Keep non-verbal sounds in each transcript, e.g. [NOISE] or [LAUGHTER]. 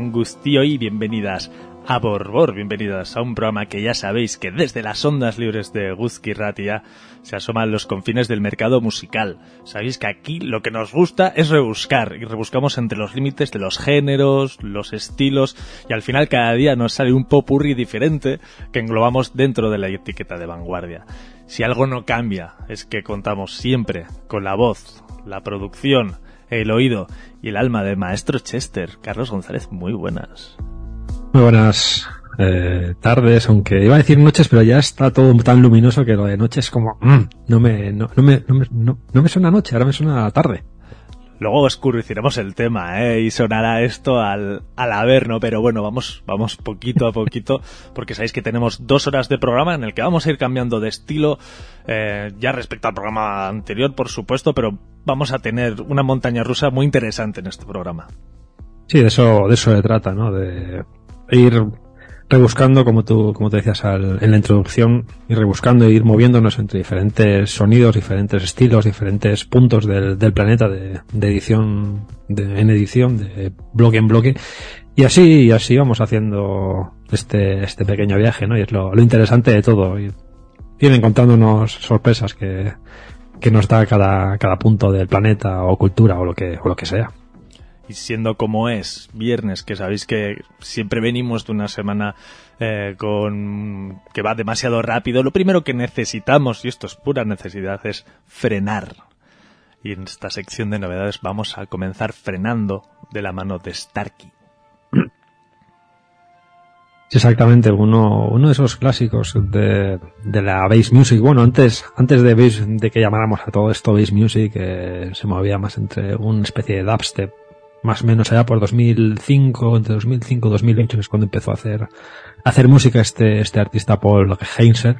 Gabón Gustío y bienvenidas a Borbor, bienvenidas a un programa que ya sabéis que desde las ondas libres de Guzki Ratia se asoman los confines del mercado musical. Sabéis que aquí lo que nos gusta es rebuscar y rebuscamos entre los límites de los géneros, los estilos y al final cada día nos sale un popurri diferente que englobamos dentro de la etiqueta de vanguardia. Si algo no cambia es que contamos siempre con la voz, la producción, el oído y el alma del maestro Chester. Carlos González, muy buenas. Muy buenas. eh, tardes, aunque iba a decir noches, pero ya está todo tan luminoso que lo de noche es como, mm, no, me, no, no, me, no, no me suena noche, ahora me suena tarde. Luego escurriciremos el tema, ¿eh? Y sonará esto al, al averno, pero bueno, vamos, vamos poquito a poquito, [LAUGHS] porque sabéis que tenemos dos horas de programa en el que vamos a ir cambiando de estilo, eh, ya respecto al programa anterior, por supuesto, pero vamos a tener una montaña rusa muy interesante en este programa. Sí, de eso, de eso se trata, ¿no? De ir rebuscando, como tú, como te decías al, en la introducción, ir rebuscando e ir moviéndonos entre diferentes sonidos, diferentes estilos, diferentes puntos del, del planeta de, de edición, de, en edición, de bloque en bloque. Y así, y así vamos haciendo este, este pequeño viaje, ¿no? Y es lo, lo interesante de todo. Ir, ir encontrándonos sorpresas que, que nos da cada, cada punto del planeta o cultura o lo que, o lo que sea y siendo como es viernes, que sabéis que siempre venimos de una semana eh, con que va demasiado rápido, lo primero que necesitamos, y esto es pura necesidad, es frenar. Y en esta sección de novedades vamos a comenzar frenando de la mano de Starkey. Exactamente, uno, uno de esos clásicos de, de la bass music. Bueno, antes, antes de, de que llamáramos a todo esto bass music, eh, se movía más entre una especie de dubstep más o menos allá por 2005, entre 2005 y 2008, que es cuando empezó a hacer, a hacer música este, este artista Paul Heinzer.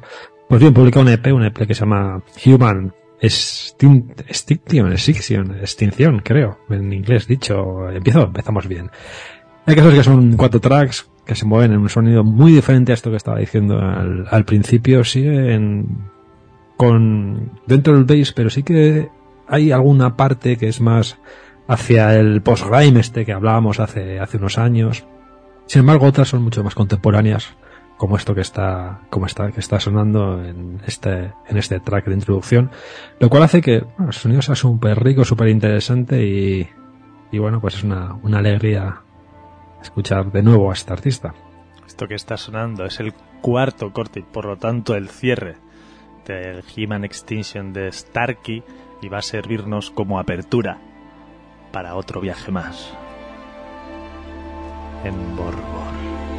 Pues bien, publicó un EP, un EP que se llama Human Extinction, Extinction, Extinción, creo, en inglés dicho. Empiezo, empezamos bien. Hay casos que son cuatro tracks que se mueven en un sonido muy diferente a esto que estaba diciendo al, al principio. Siguen con, dentro del bass, pero sí que hay alguna parte que es más, hacia el post-grime este que hablábamos hace, hace unos años. Sin embargo, otras son mucho más contemporáneas, como esto que está, como está, que está sonando en este, en este track de introducción, lo cual hace que bueno, el sonido sea súper rico, súper interesante y, y bueno, pues es una, una alegría escuchar de nuevo a este artista. Esto que está sonando es el cuarto corte y por lo tanto el cierre del Human Extinction de Starkey y va a servirnos como apertura para otro viaje más en Borbor.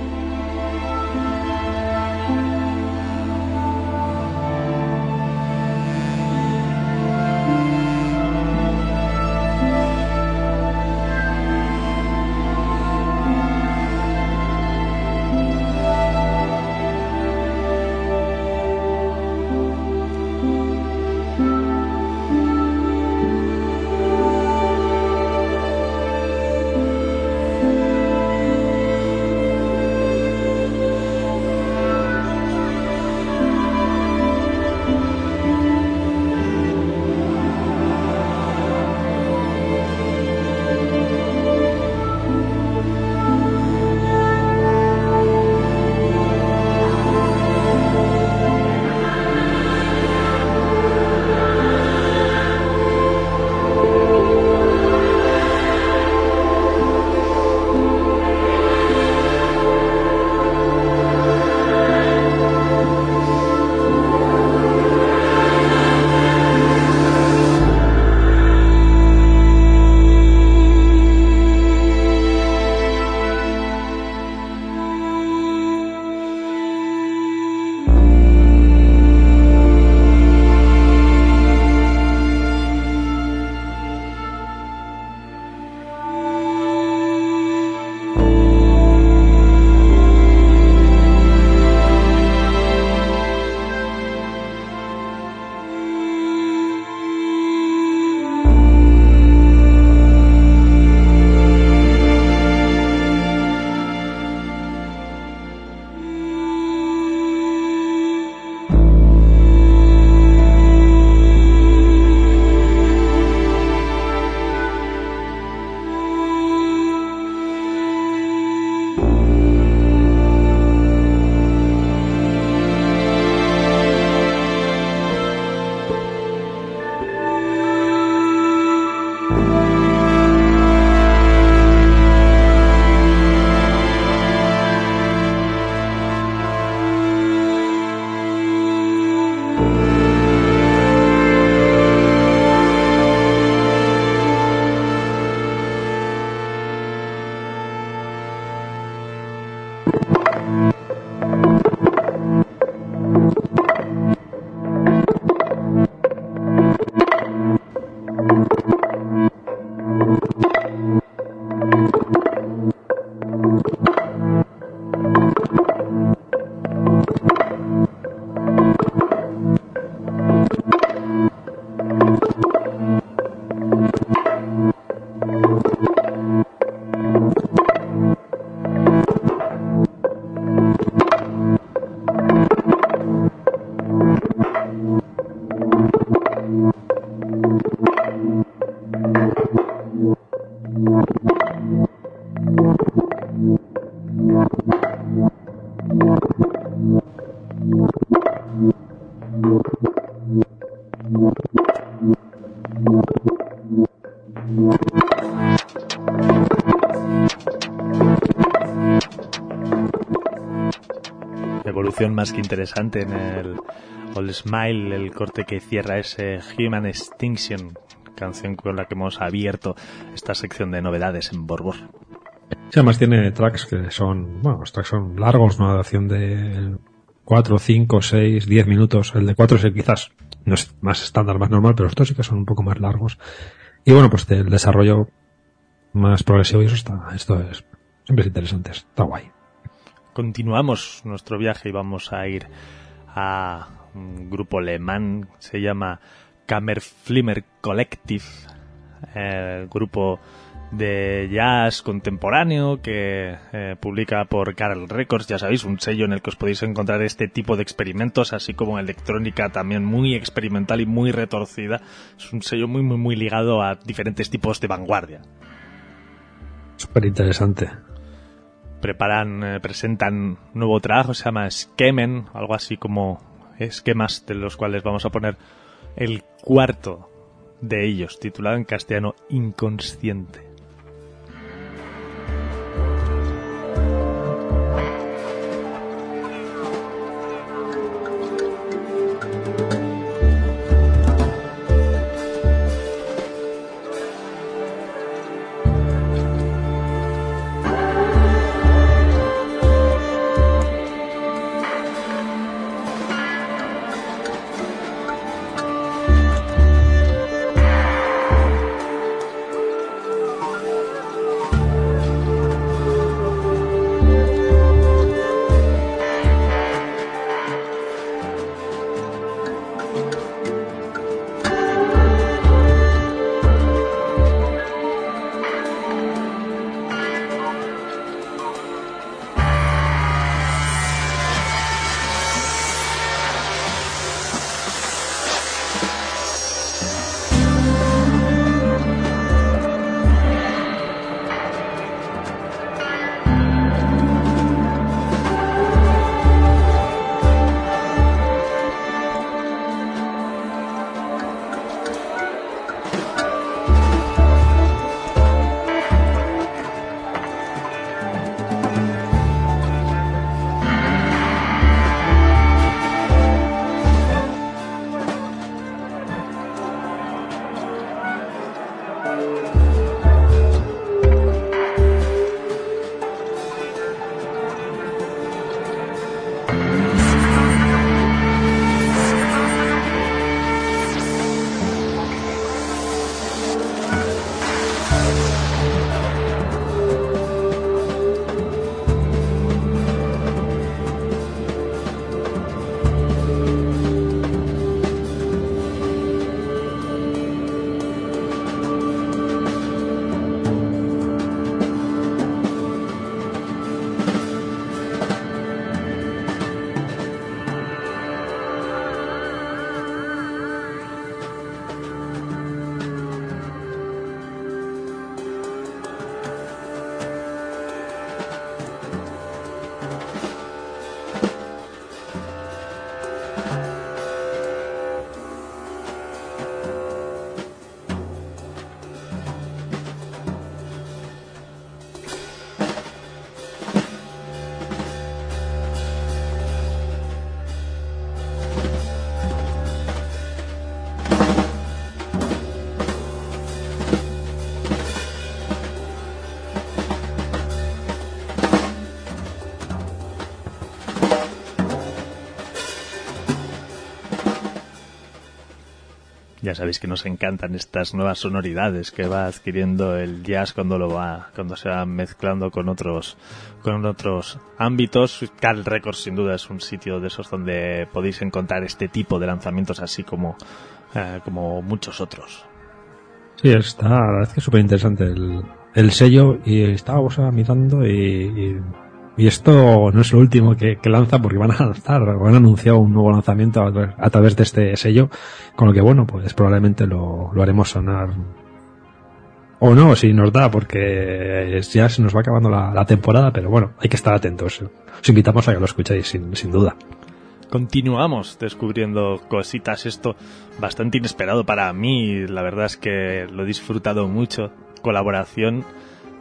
Más que interesante en el All Smile, el corte que cierra ese Human Extinction, canción con la que hemos abierto esta sección de novedades en Borbor. Sí, además tiene tracks que son, bueno, los tracks son largos, una duración de 4, 5, 6, 10 minutos. El de 4 es quizás no es más estándar, más normal, pero estos sí que son un poco más largos. Y bueno, pues el desarrollo más progresivo y eso está, esto es, siempre es interesante, está guay. Continuamos nuestro viaje y vamos a ir a un grupo alemán, se llama Kammerflimmer Collective, el grupo de jazz contemporáneo que eh, publica por Carl Records, ya sabéis, un sello en el que os podéis encontrar este tipo de experimentos, así como electrónica también muy experimental y muy retorcida. Es un sello muy, muy, muy ligado a diferentes tipos de vanguardia. Súper interesante. Preparan, eh, presentan nuevo trabajo, se llama Skemen, algo así como esquemas de los cuales vamos a poner el cuarto de ellos, titulado en castellano Inconsciente. Ya sabéis que nos encantan estas nuevas sonoridades que va adquiriendo el jazz cuando lo va, cuando se va mezclando con otros, con otros ámbitos. Cal Records sin duda es un sitio de esos donde podéis encontrar este tipo de lanzamientos así como, eh, como muchos otros. Sí, está, la verdad es que es súper interesante el, el sello y estábamos mirando y y esto no es lo último que, lanza porque van a lanzar, han anunciado un nuevo lanzamiento a, través de este sello, con lo que bueno, pues probablemente lo, haremos sonar. O no, si nos da, porque ya se nos va acabando la, temporada, pero bueno, hay que estar atentos. Os invitamos a que lo escuchéis, sin, sin duda. Continuamos descubriendo cositas, esto bastante inesperado para mí, la verdad es que lo he disfrutado mucho. Colaboración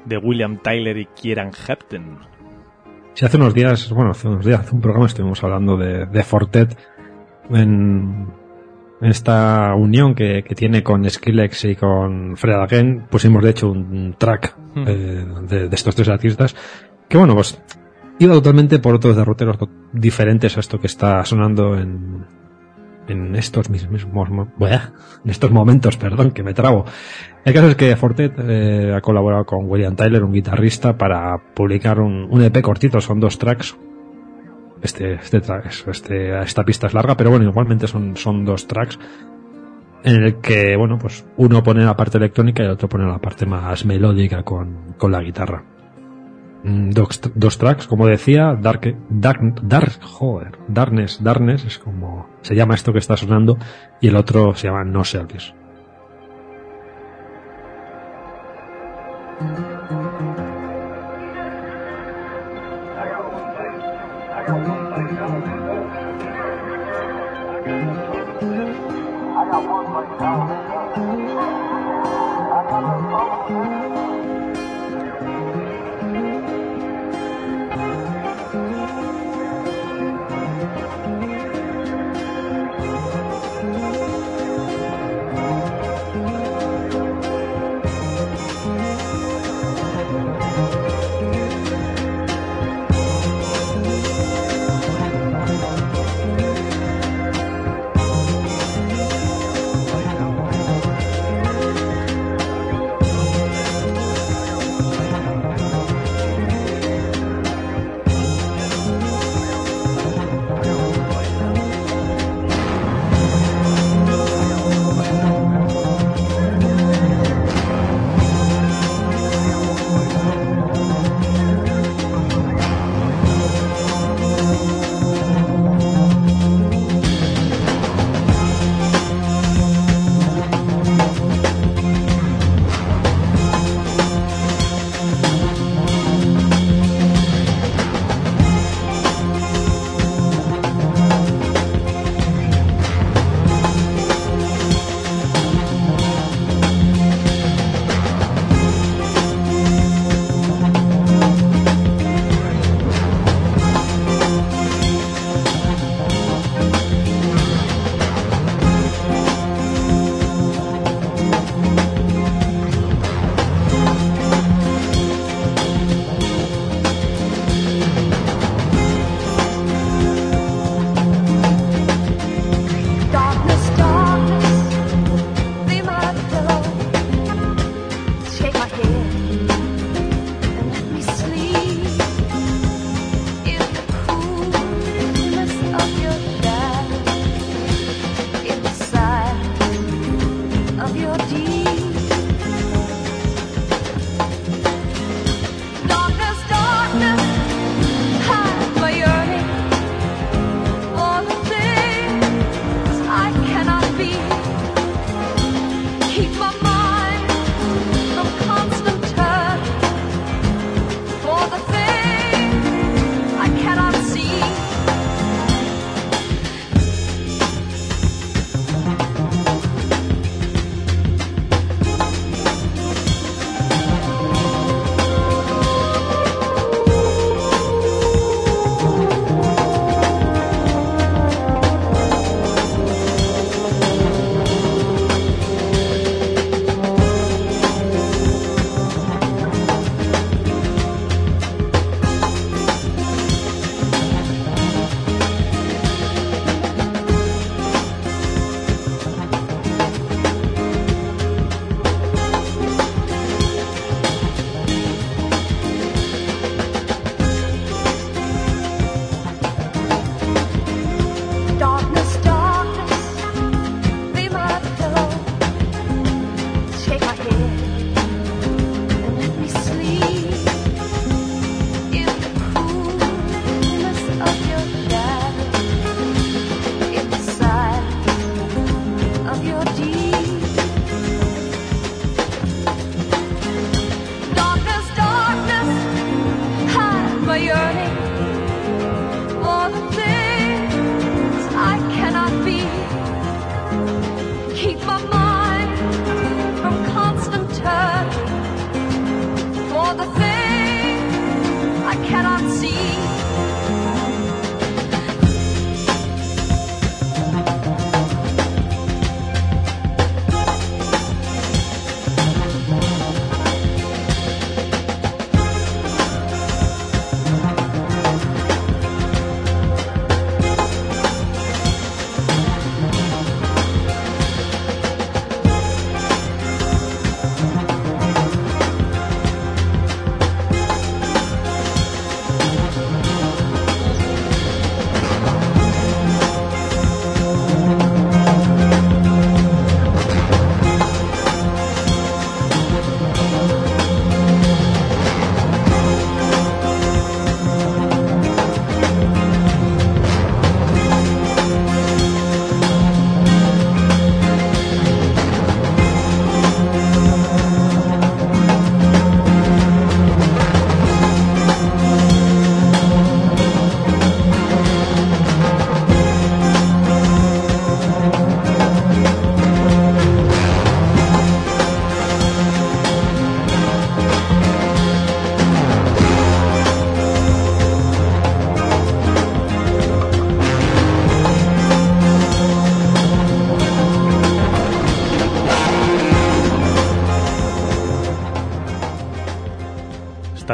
de William Tyler y Kieran Hepton Si hace unos días, bueno, hace unos días, hace un programa estuvimos hablando de, de Fortet en, esta unión que, tiene con Skrillex y con Fred Again, pusimos de hecho un track hmm. eh, de, estos tres artistas que bueno, pues iba totalmente por otros derroteros diferentes a esto que está sonando en, en estos mismos momentos, perdón, que me trabo. El caso es que Fortet eh, ha colaborado con William Tyler, un guitarrista, para publicar un, un EP cortito, son dos tracks. Este, este, este, esta pista es larga, pero bueno, igualmente son, son dos tracks en el que, bueno, pues uno pone la parte electrónica y el otro pone la parte más melódica con, con la guitarra. Dos, tracks, como decía, Dark, Dark, Dark, joder, Darkness, Darkness es como se llama esto que está sonando y el otro se llama No Service.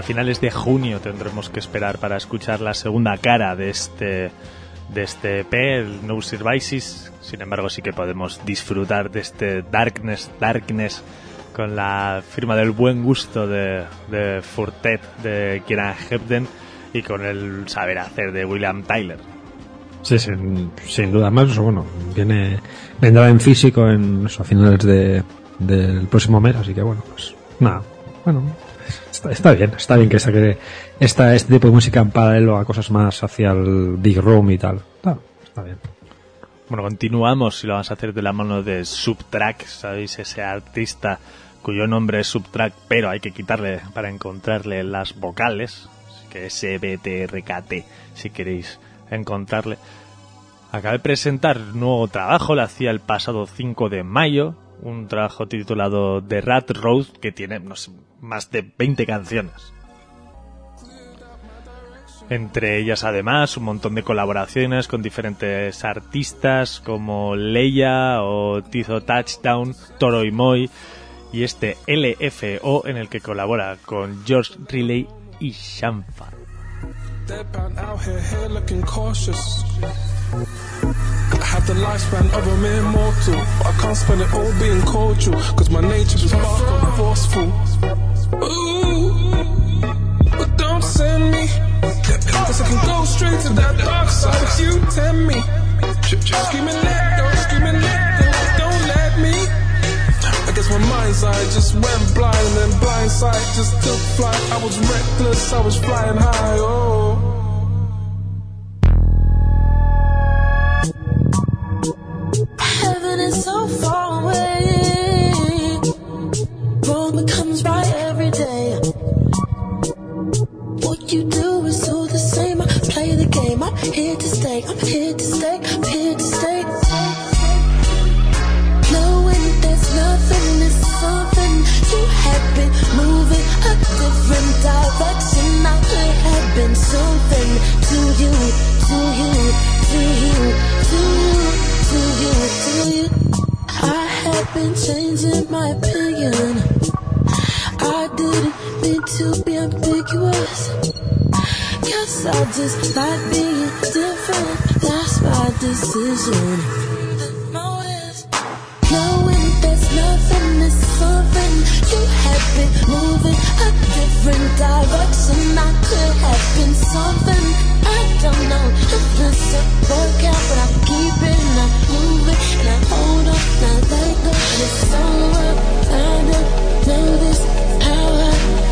Finales de junio tendremos que esperar para escuchar la segunda cara de este de este EP, el No Services. Sin embargo, sí que podemos disfrutar de este Darkness, Darkness con la firma del buen gusto de, de Furtet, de Kieran Hebden y con el saber hacer de William Tyler. Sí, sin, sin duda más, bueno, viene, vendrá en físico en, a finales de, del próximo mes, así que bueno, pues nada, bueno, está, bien, está bien que saque esta, este tipo de música en paralelo a cosas más hacia el Big Room y tal. Está, está bien. Bueno, continuamos y lo vamos a hacer de la mano de Subtrack, ¿sabéis? Ese artista cuyo nombre es Subtrack, pero hay que quitarle para encontrarle las vocales, así que S-B-T-R-K-T, si queréis encontrarle. Acaba de presentar nuevo trabajo, lo hacía el pasado 5 de mayo, un trabajo titulado The Rat Road, que tiene no sé, más de 20 canciones. Entre ellas, además, un montón de colaboraciones con diferentes artistas como Leia o Tizo Touchdown, Toro y Moy, y este LFO en el que colabora con George Riley y Shamfa. I have the lifespan of a mere mortal, but I can't spend it all being cordial, cause my nature's just dark and forceful. Ooh, but don't send me, cause I can go straight to that dark side if you tempt me. Screaming let go, screaming let go, don't let me. I guess my mind's eye just went blind and blind sight just took flight. I was reckless, I was flying high, oh. Something you have been moving, a different direction. I have been something to you, to you, to you, to you, I have been changing my opinion. I didn't mean to be ambiguous. Guess I just like being different. That's my decision. Knowing there's nothing something. You have been moving a different direction. I could have been something. I don't know if this will work out, but I'm keeping on moving and I hold on, not let go. It's over. I know this how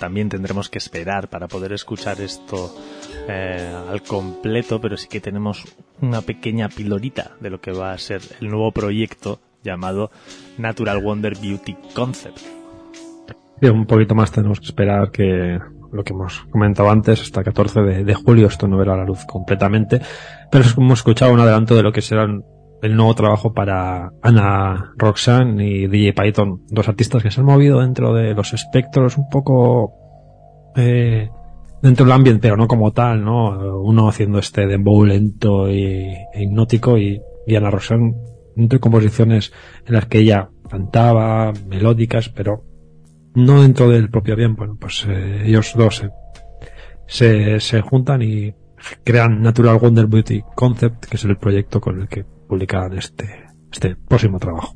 también tendremos que esperar para poder escuchar esto eh, al completo, pero sí que tenemos una pequeña pilorita de lo que va a ser el nuevo proyecto llamado Natural Wonder Beauty Concept. Un poquito más tenemos que esperar que lo que hemos comentado antes, hasta el 14 de, de julio esto no verá la luz completamente, pero hemos escuchado un adelanto de lo que será el nuevo trabajo para Ana Roxanne y DJ Python, dos artistas que se han movido dentro de los espectros un poco eh, dentro del ambiente, pero no como tal, ¿no? Uno haciendo este dembow lento y, e hipnótico y, Ana Roxanne entre composiciones en las que ella cantaba, melódicas, pero no dentro del propio bien. Bueno, pues eh, ellos dos se, se juntan y crean Natural Wonder Beauty Concept, que es el proyecto con el que publican este, este próximo trabajo.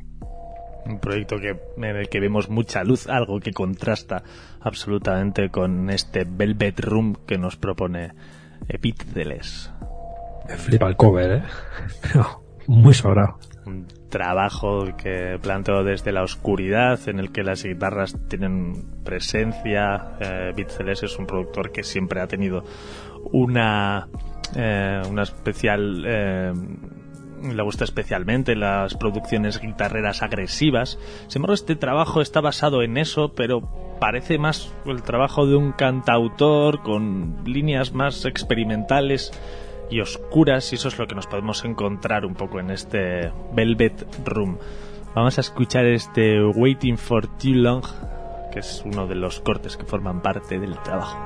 Un proyecto que, en el que vemos mucha luz, algo que contrasta absolutamente con este Velvet Room que nos propone Epíteles. Me flipa el cover, ¿eh? [LAUGHS] Pero muy sobrado. Un trabajo que planteo desde la oscuridad, en el que las guitarras tienen presencia. Eh, Beat Celeste es un productor que siempre ha tenido una, eh, una especial... Eh, le gusta especialmente las producciones guitarreras agresivas. Sin embargo, este trabajo está basado en eso, pero parece más el trabajo de un cantautor con líneas más experimentales y oscuras, y eso es lo que nos podemos encontrar un poco en este Velvet Room. Vamos a escuchar este Waiting for Too Long, que es uno de los cortes que forman parte del trabajo.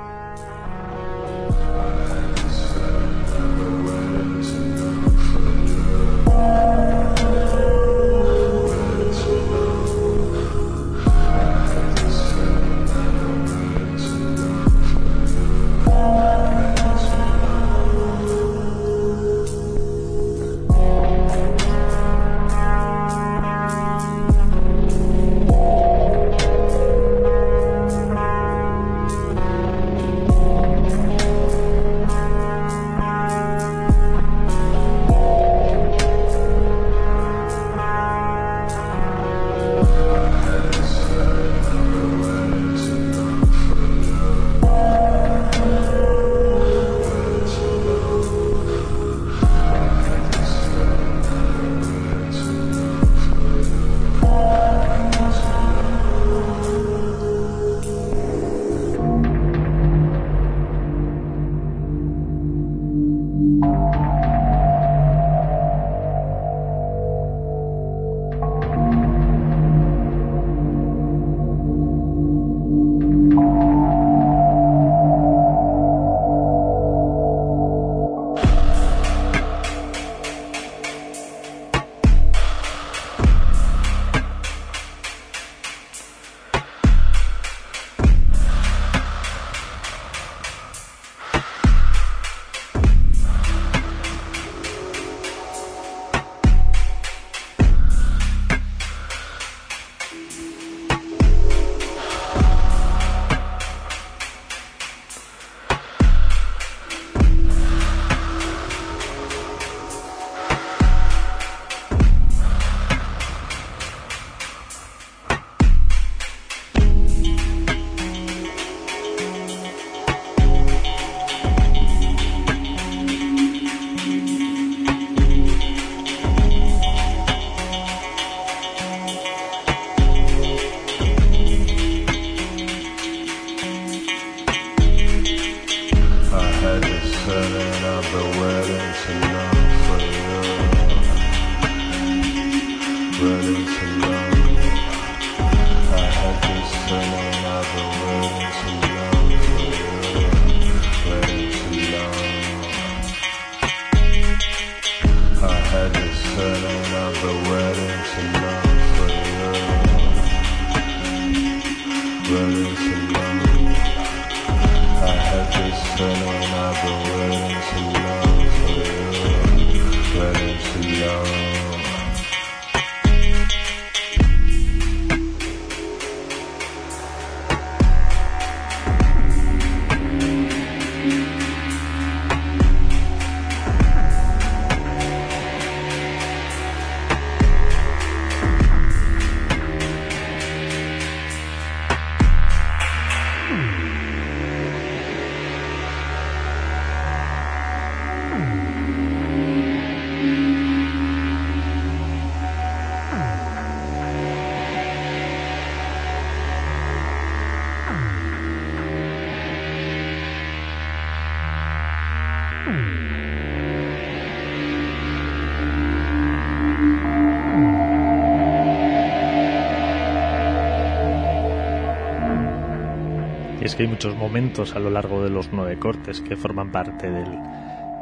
Que hay muchos momentos a lo largo de los nueve cortes que forman parte del,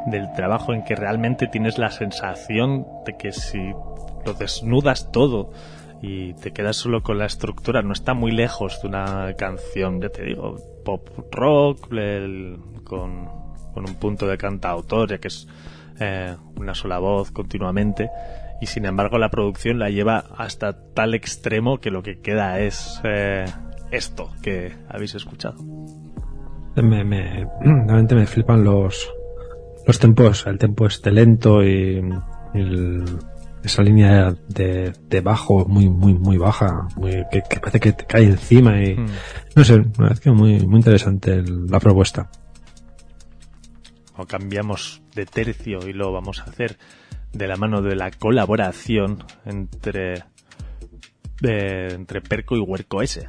del trabajo en que realmente tienes la sensación de que si lo desnudas todo y te quedas solo con la estructura, no está muy lejos de una canción, ya te digo, pop rock, el- con, con un punto de cantautor, ya que es eh, una sola voz continuamente, y sin embargo la producción la lleva hasta tal extremo que lo que queda es eh, esto que habéis escuchado. Me, me, realmente me flipan los, los tempos, el tempo este lento y, y el- esa línea de, de bajo muy, muy, muy baja, muy, que, que parece que te cae encima y, Mm. no sé, me parece muy, muy interesante el- la propuesta. o cambiamos de tercio y lo vamos a hacer de la mano de la colaboración entre de- entre Perco y Huerco S.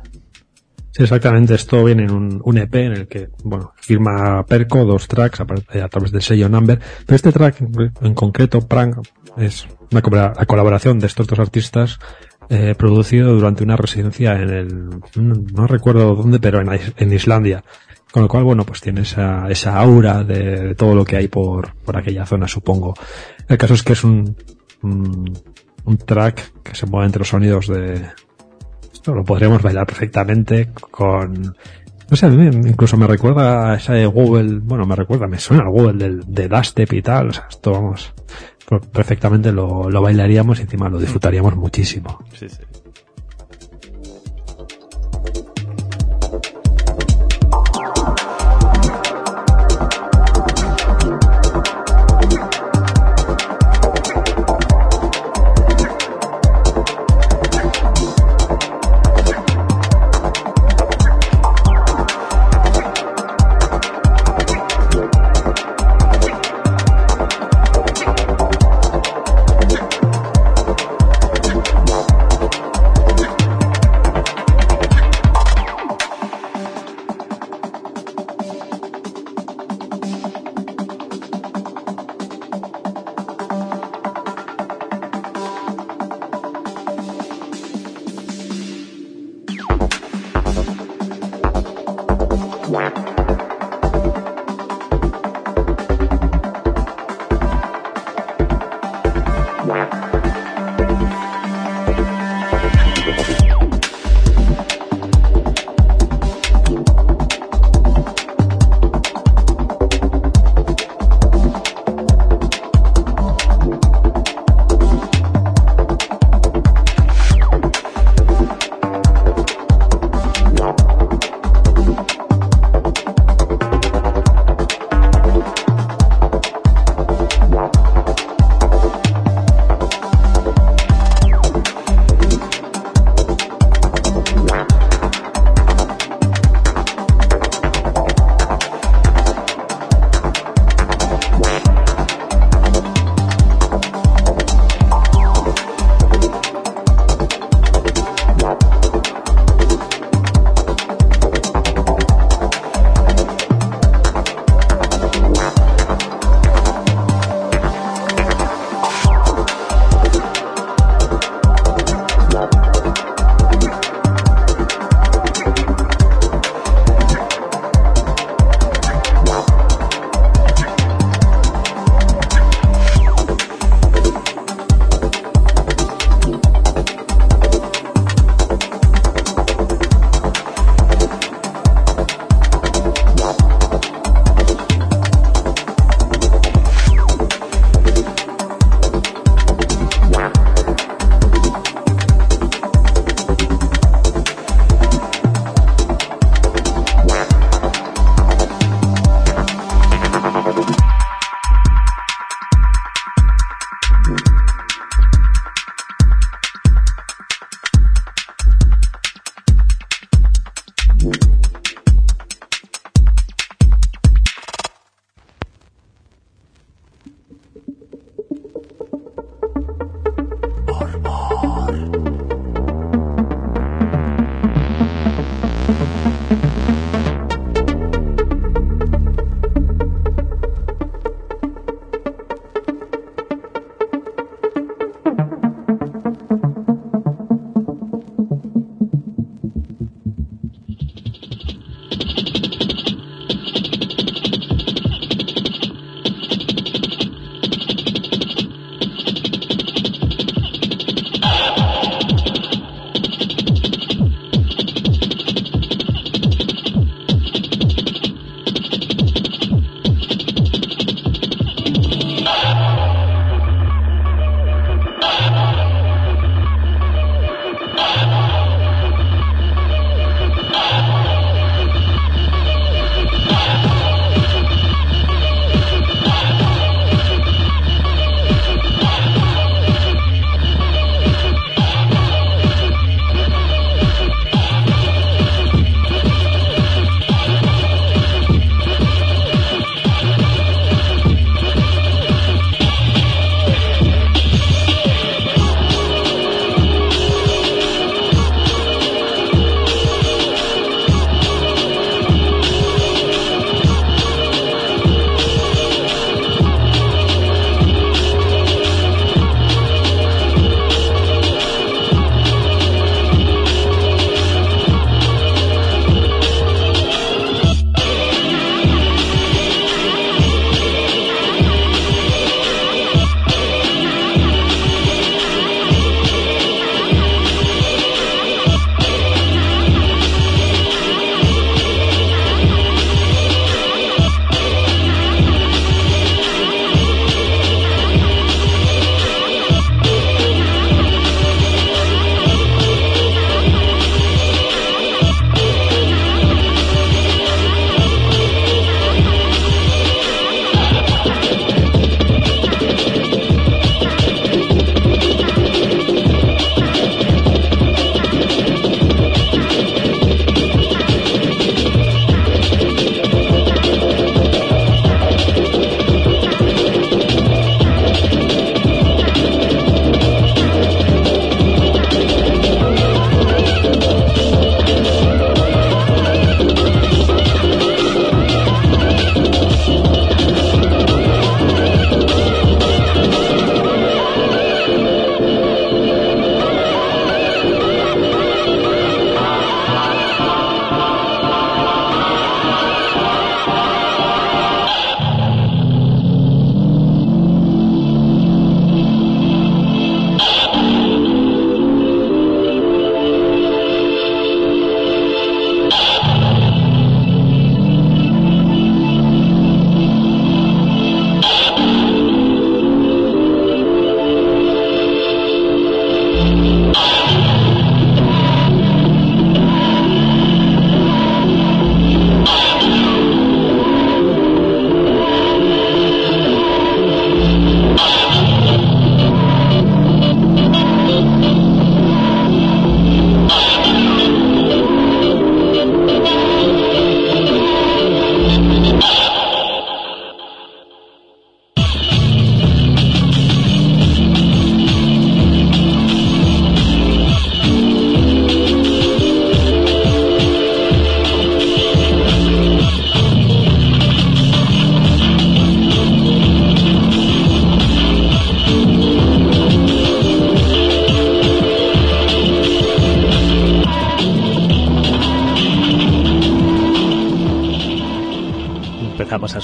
Exactamente. Esto viene en un, EP en el que, bueno, firma Perco dos tracks a, eh, a través del sello Number. Pero este track en, concreto, Prank, es una colabora- la colaboración de estos dos artistas eh, producido durante una residencia en el, no, recuerdo dónde, pero en, Is- en Islandia. Con lo cual, bueno, pues tiene esa, esa aura de, todo lo que hay por, por aquella zona, supongo. El caso es que es un, un track que se mueve entre los sonidos de, esto lo podríamos bailar perfectamente con... No sé, a mí incluso me recuerda a esa de Google, bueno, me recuerda, me suena al Google del, de Dustep y tal, o sea, esto vamos, pues perfectamente lo, lo bailaríamos y encima lo disfrutaríamos muchísimo. Sí, sí.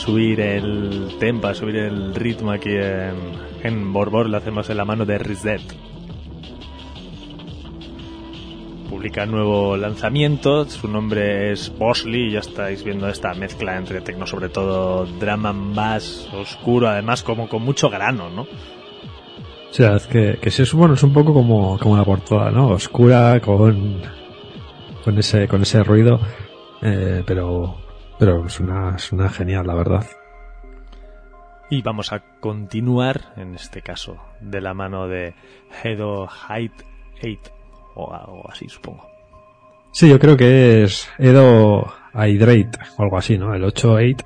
Subir el tempo, subir el ritmo aquí en, en Borbor, lo hacemos en la mano de Rizet. Publica nuevo lanzamiento, su nombre es Bosley, ya estáis viendo esta mezcla entre tecno, sobre todo drama más oscuro, además como con mucho grano, ¿no? O sea, es que, sí es es un poco como, como la portada, ¿no? Oscura, con, con ese, con ese ruido, eh, pero, pero es una, es una genial, la verdad. Y vamos a continuar, en este caso, de la mano de Hedo Height 8, o algo así, supongo. Sí, yo creo que es Edo Hydrate, o algo así, ¿no? El 8-8,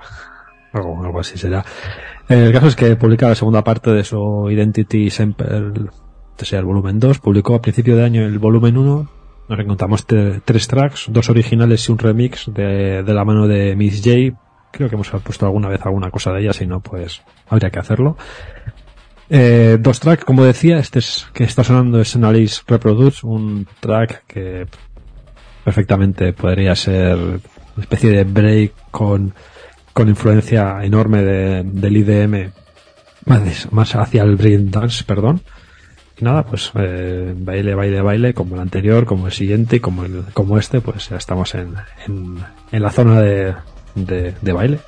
algo, algo así será. El caso es que publica la segunda parte de su Identity Sample, o sea, el volumen 2, publicó a principio de año el volumen 1, nos encontramos tre- tres tracks, dos originales y un remix de, de la mano de Miss J. Creo que hemos puesto alguna vez alguna cosa de ella, si no, pues habría que hacerlo. Eh, dos tracks, como decía, este es, que está sonando es Analyze Reproduce, un track que perfectamente podría ser una especie de break con, con influencia enorme de, del IDM más, más hacia el breakdance, perdón. Y nada, pues eh, baile, baile, baile, como el anterior, como el siguiente como, el, como este, pues ya estamos en, en, en la zona de, de, de baile.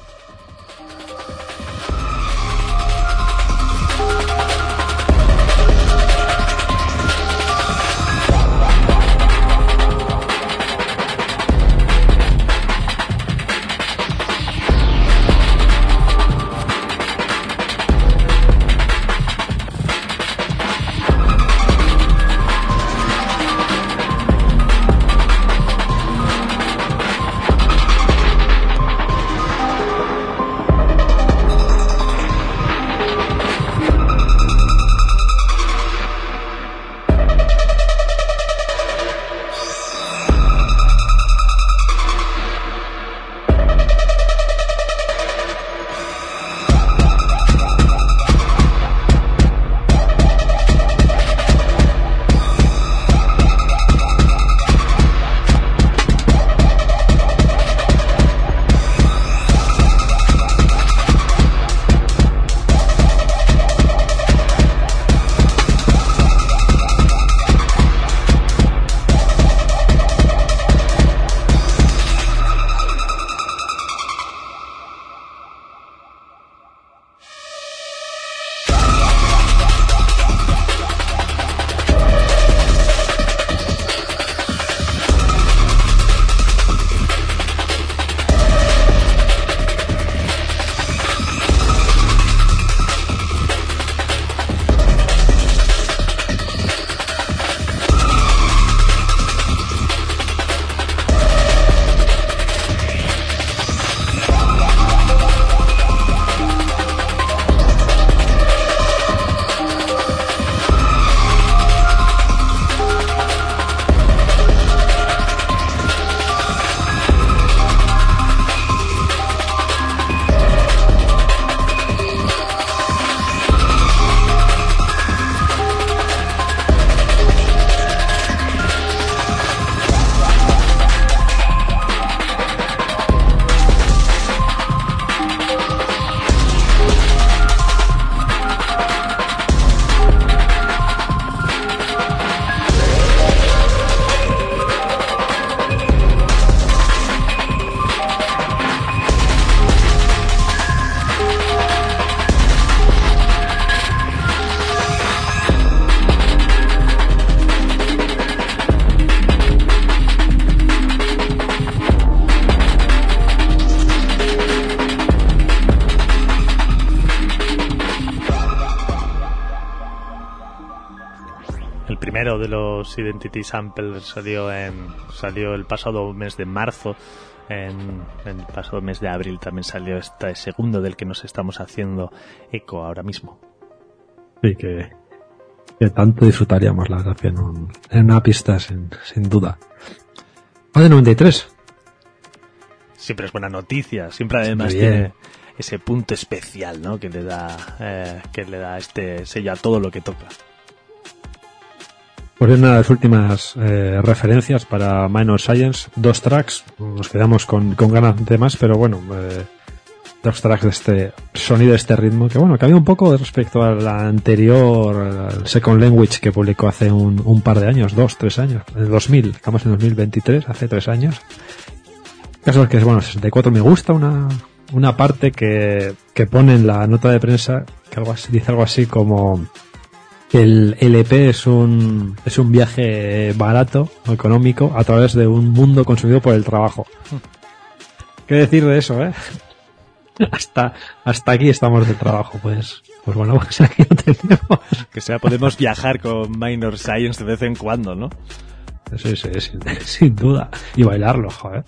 El primero de los Identity Samples salió en salió el pasado mes de marzo. En, en el pasado mes de abril también salió este segundo del que nos estamos haciendo eco ahora mismo. Sí, que, que tanto disfrutaríamos la verdad en, un- en una pista sin, sin duda. Va de 93. Siempre es buena noticia, siempre además Siempre tiene ese punto especial, ¿no? Que le da eh, que le da este sello a todo lo que toca. En una de las últimas eh, referencias para Minor Science, dos tracks, nos quedamos con, con ganas de más, pero bueno, eh, dos tracks de este sonido, de este ritmo, que bueno, cambia un poco respecto al anterior, al Second Language que publicó hace un, un par de años, dos, tres años, en el 2000, estamos en 2023, hace tres años. Caso es que, bueno, 64 me gusta una, una parte que, que pone en la nota de prensa, que algo así, dice algo así como que el LP es un, es un viaje barato, económico, a través de un mundo consumido por el trabajo. [LAUGHS] ¿Qué decir de eso, eh? [LAUGHS] Hasta, hasta aquí estamos del trabajo, pues. Pues bueno, [LAUGHS] pues aquí lo tenemos. Que sea, podemos viajar con Minor Science de vez en cuando, ¿no? Sí, sí, sin, sin duda. Y bailarlo, joder.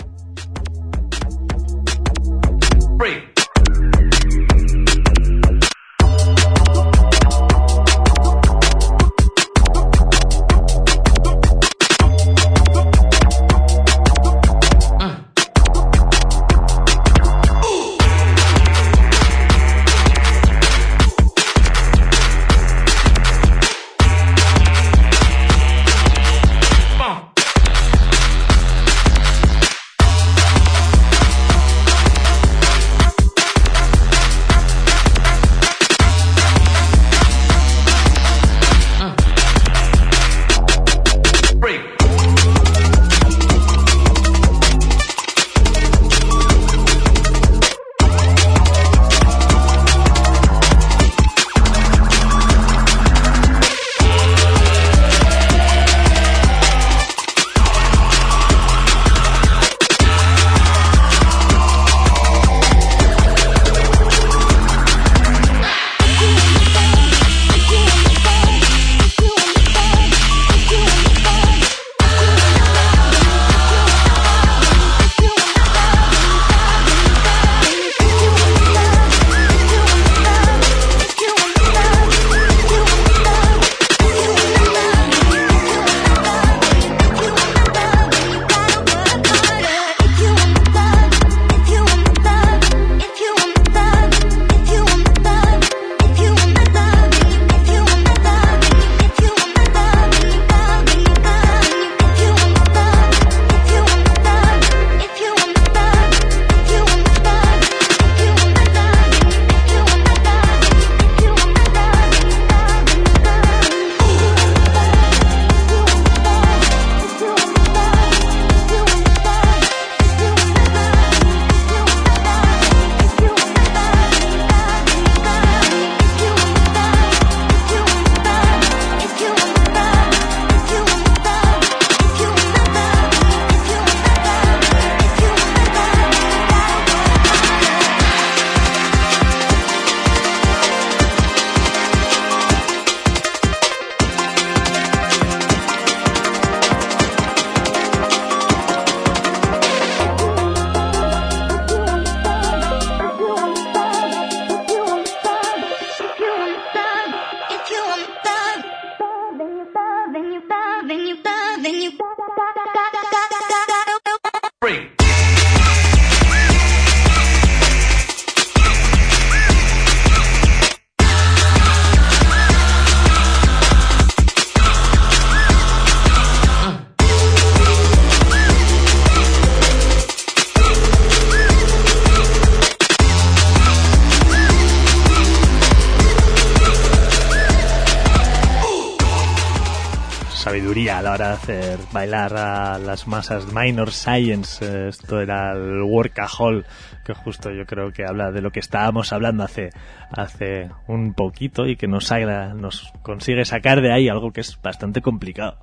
Bailar a las masas. Minor Science, eh, esto era el Workahol, que justo yo creo que habla de lo que estábamos hablando hace, hace un poquito y que nos, nos consigue sacar de ahí algo que es bastante complicado.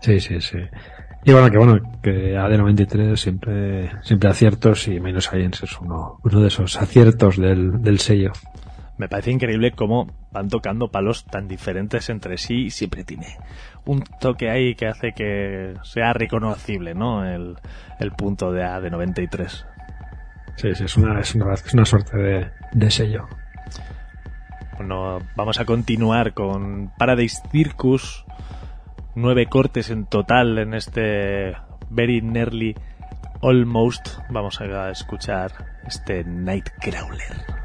Sí, sí, sí. Y bueno, que bueno, que AD93 siempre, siempre aciertos y Minor Science es uno, uno de esos aciertos del, del sello. Me parece increíble cómo van tocando palos tan diferentes entre sí y siempre tiene un toque ahí que hace que sea reconocible, ¿no? El, el punto de A de 93. Sí, sí, es una, es una, es una suerte de, de sello. Bueno, vamos a continuar con Paradise Circus. Nueve cortes en total en este Very Nearly Almost. Vamos a escuchar este Nightcrawler.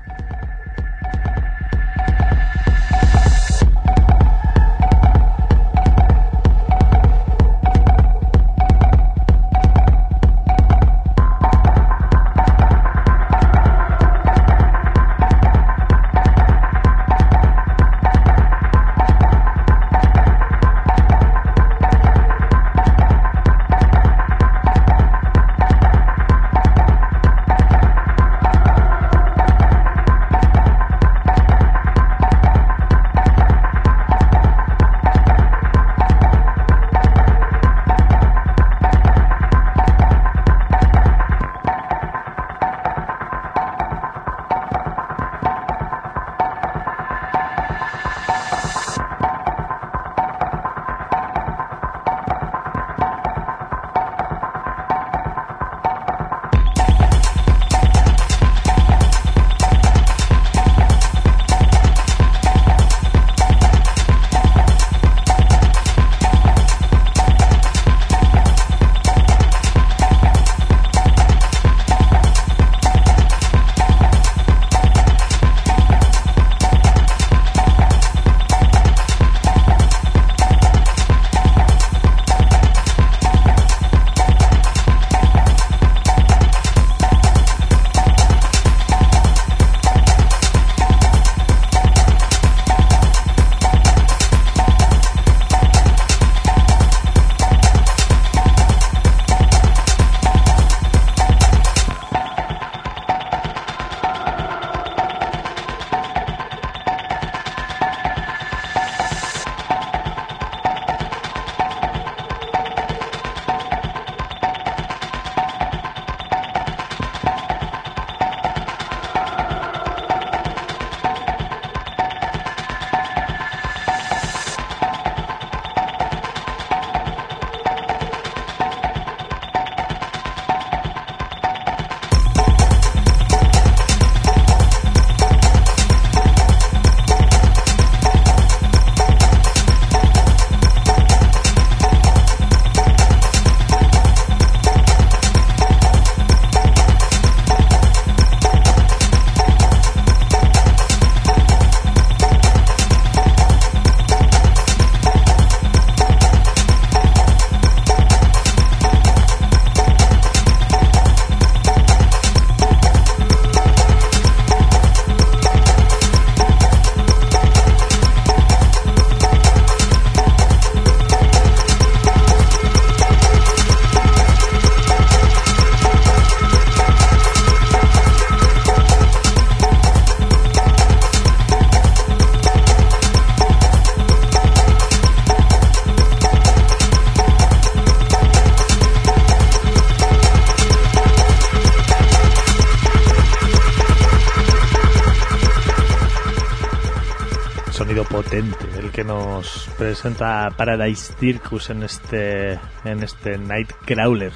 Presenta Paradise Circus en este, en este Night Crawler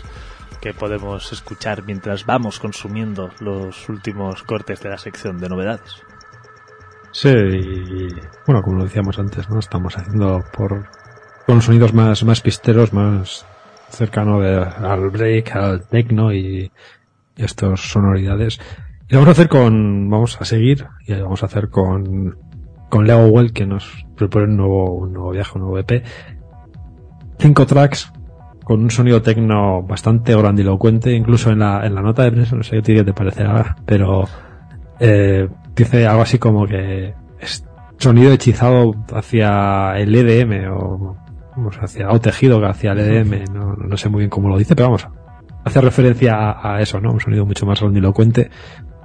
que podemos escuchar mientras vamos consumiendo los últimos cortes de la sección de novedades. Sí, y bueno, como lo decíamos antes, ¿no? Estamos haciendo por con sonidos más, más pisteros, más cercano de, al break, al techno y, estas sonoridades. Y vamos a hacer con, vamos a seguir, y vamos a hacer con, con Leo Well, que nos propone un nuevo, un nuevo viaje, un nuevo EP. Cinco tracks con un sonido tecno bastante grandilocuente, incluso en la, en la nota de prensa, no sé qué te parecerá, pero eh, dice algo así como que es sonido hechizado hacia el EDM o vamos, hacia, o tejido hacia el EDM, no, no sé muy bien cómo lo dice, pero vamos, hace referencia a, a eso, ¿no? Un sonido mucho más grandilocuente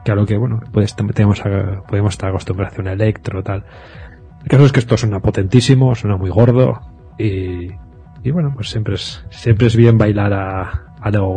lo que, bueno, pues tenemos, podemos estar acostumbrados a un electro, tal. El caso es que esto suena potentísimo, suena muy gordo y, y bueno, pues siempre es, siempre es bien bailar a, a Lego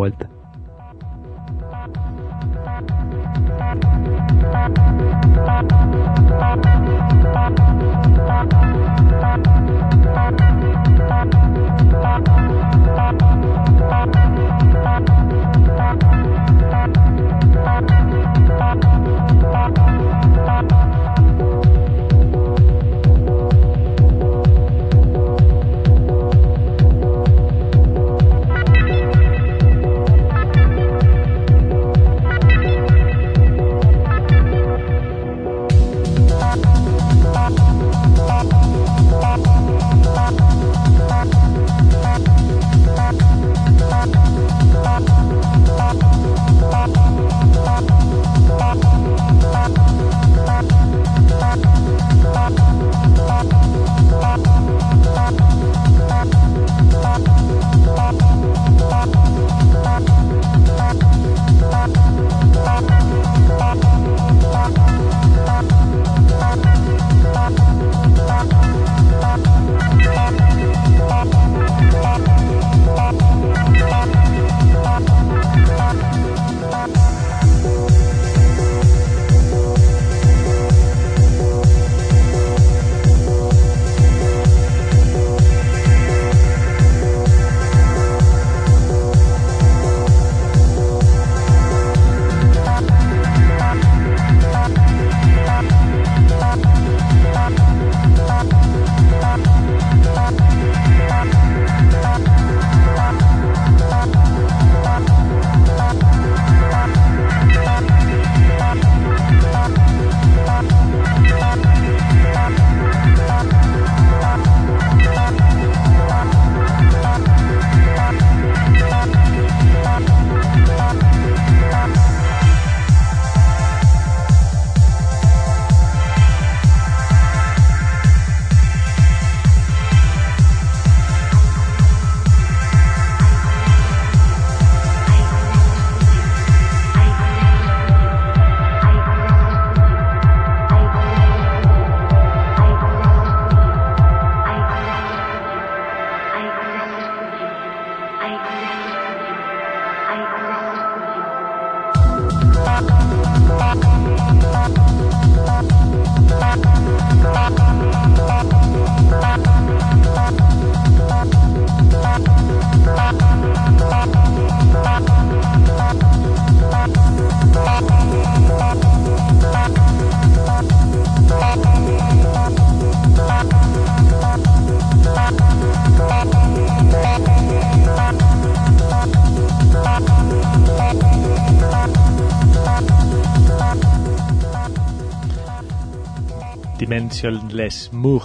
Dimensionless Moog.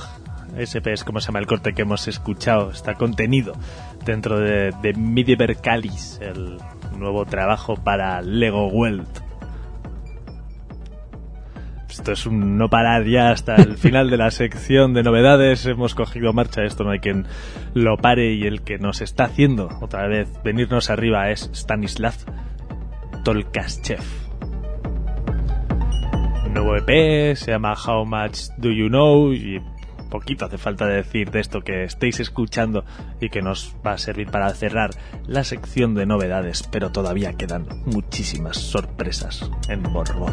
SP es como se llama el corte que hemos escuchado. Está contenido dentro de, de Medieval Calis, el nuevo trabajo para Lego World. Esto es un no parar ya hasta el [LAUGHS] final de la sección de novedades. Hemos cogido marcha, esto no hay quien lo pare y el que nos está haciendo otra vez venirnos arriba es Stanislav Tolkaschev nuevo EP, se llama How Much Do You Know y poquito hace falta decir de esto que estéis escuchando y que nos va a servir para cerrar la sección de novedades, pero todavía quedan muchísimas sorpresas en Borbor.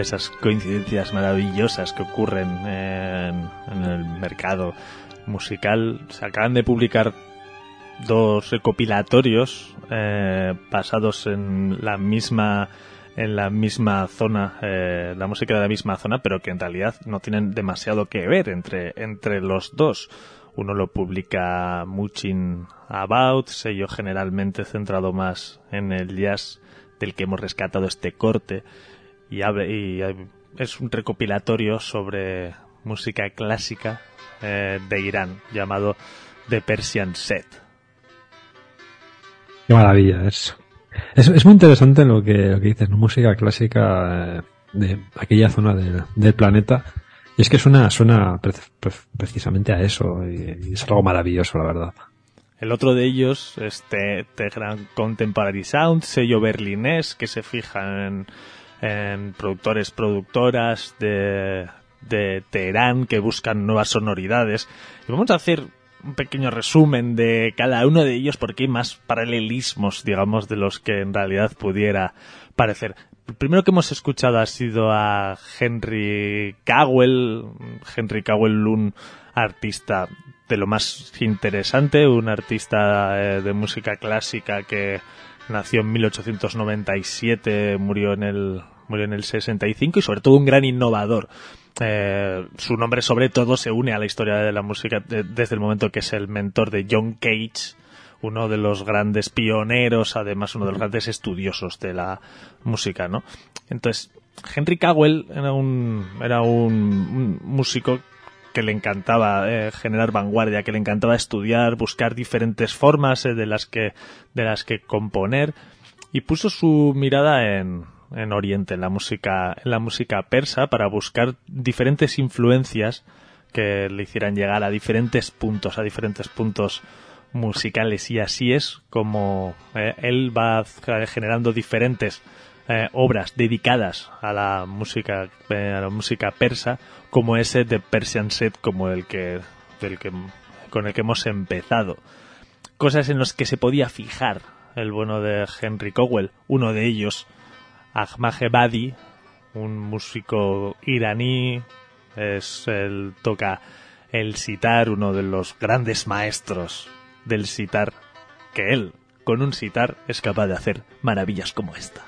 Esas coincidencias maravillosas que ocurren en, en el mercado musical. Se acaban de publicar dos recopilatorios eh, basados en la misma en la misma zona, eh, la música de la misma zona, pero que en realidad no tienen demasiado que ver entre, entre los dos. Uno lo publica Muchin About, sello generalmente centrado más en el jazz del que hemos rescatado este corte, y, abre- y es un recopilatorio sobre música clásica eh, de Irán llamado The Persian Set. Qué maravilla, es, es, es muy interesante lo que, lo que dices, ¿no? música clásica eh, de aquella zona del, del planeta. Y es que suena, suena pre- pre- precisamente a eso, y, y es algo maravilloso, la verdad. El otro de ellos es Te- Tehran Contemporary Sound, sello berlinés que se fija en, en productores, productoras de, de Teherán que buscan nuevas sonoridades. Y vamos a hacer un pequeño resumen de cada uno de ellos porque hay más paralelismos, digamos, de los que en realidad pudiera parecer. El primero que hemos escuchado ha sido a Henry Cowell. Henry Cowell, un artista de lo más interesante, un artista eh, de música clásica que nació en 1897, murió en el murió en el 65 y sobre todo un gran innovador. Eh, su nombre sobre todo se une a la historia de la música de- desde el momento que es el mentor de John Cage, uno de los grandes pioneros, además uno de los grandes estudiosos de la música, ¿no? Entonces, Henry Cowell era un, era un músico que le encantaba eh, generar vanguardia, que le encantaba estudiar, buscar diferentes formas eh, de las que de las que componer. Y puso su mirada en, en Oriente, en la música en la música persa para buscar diferentes influencias que le hicieran llegar a diferentes puntos, a diferentes puntos musicales. Y así es como eh, él va generando diferentes eh, obras dedicadas a la música eh, a la música persa como ese de Persian Set como el que del que con el que hemos empezado. Cosas en las que se podía fijar el bueno de Henry Cowell. Uno de ellos Ahmad-Ebadi un músico iraní es el toca el sitar uno de los grandes maestros del sitar que él con un sitar es capaz de hacer maravillas como esta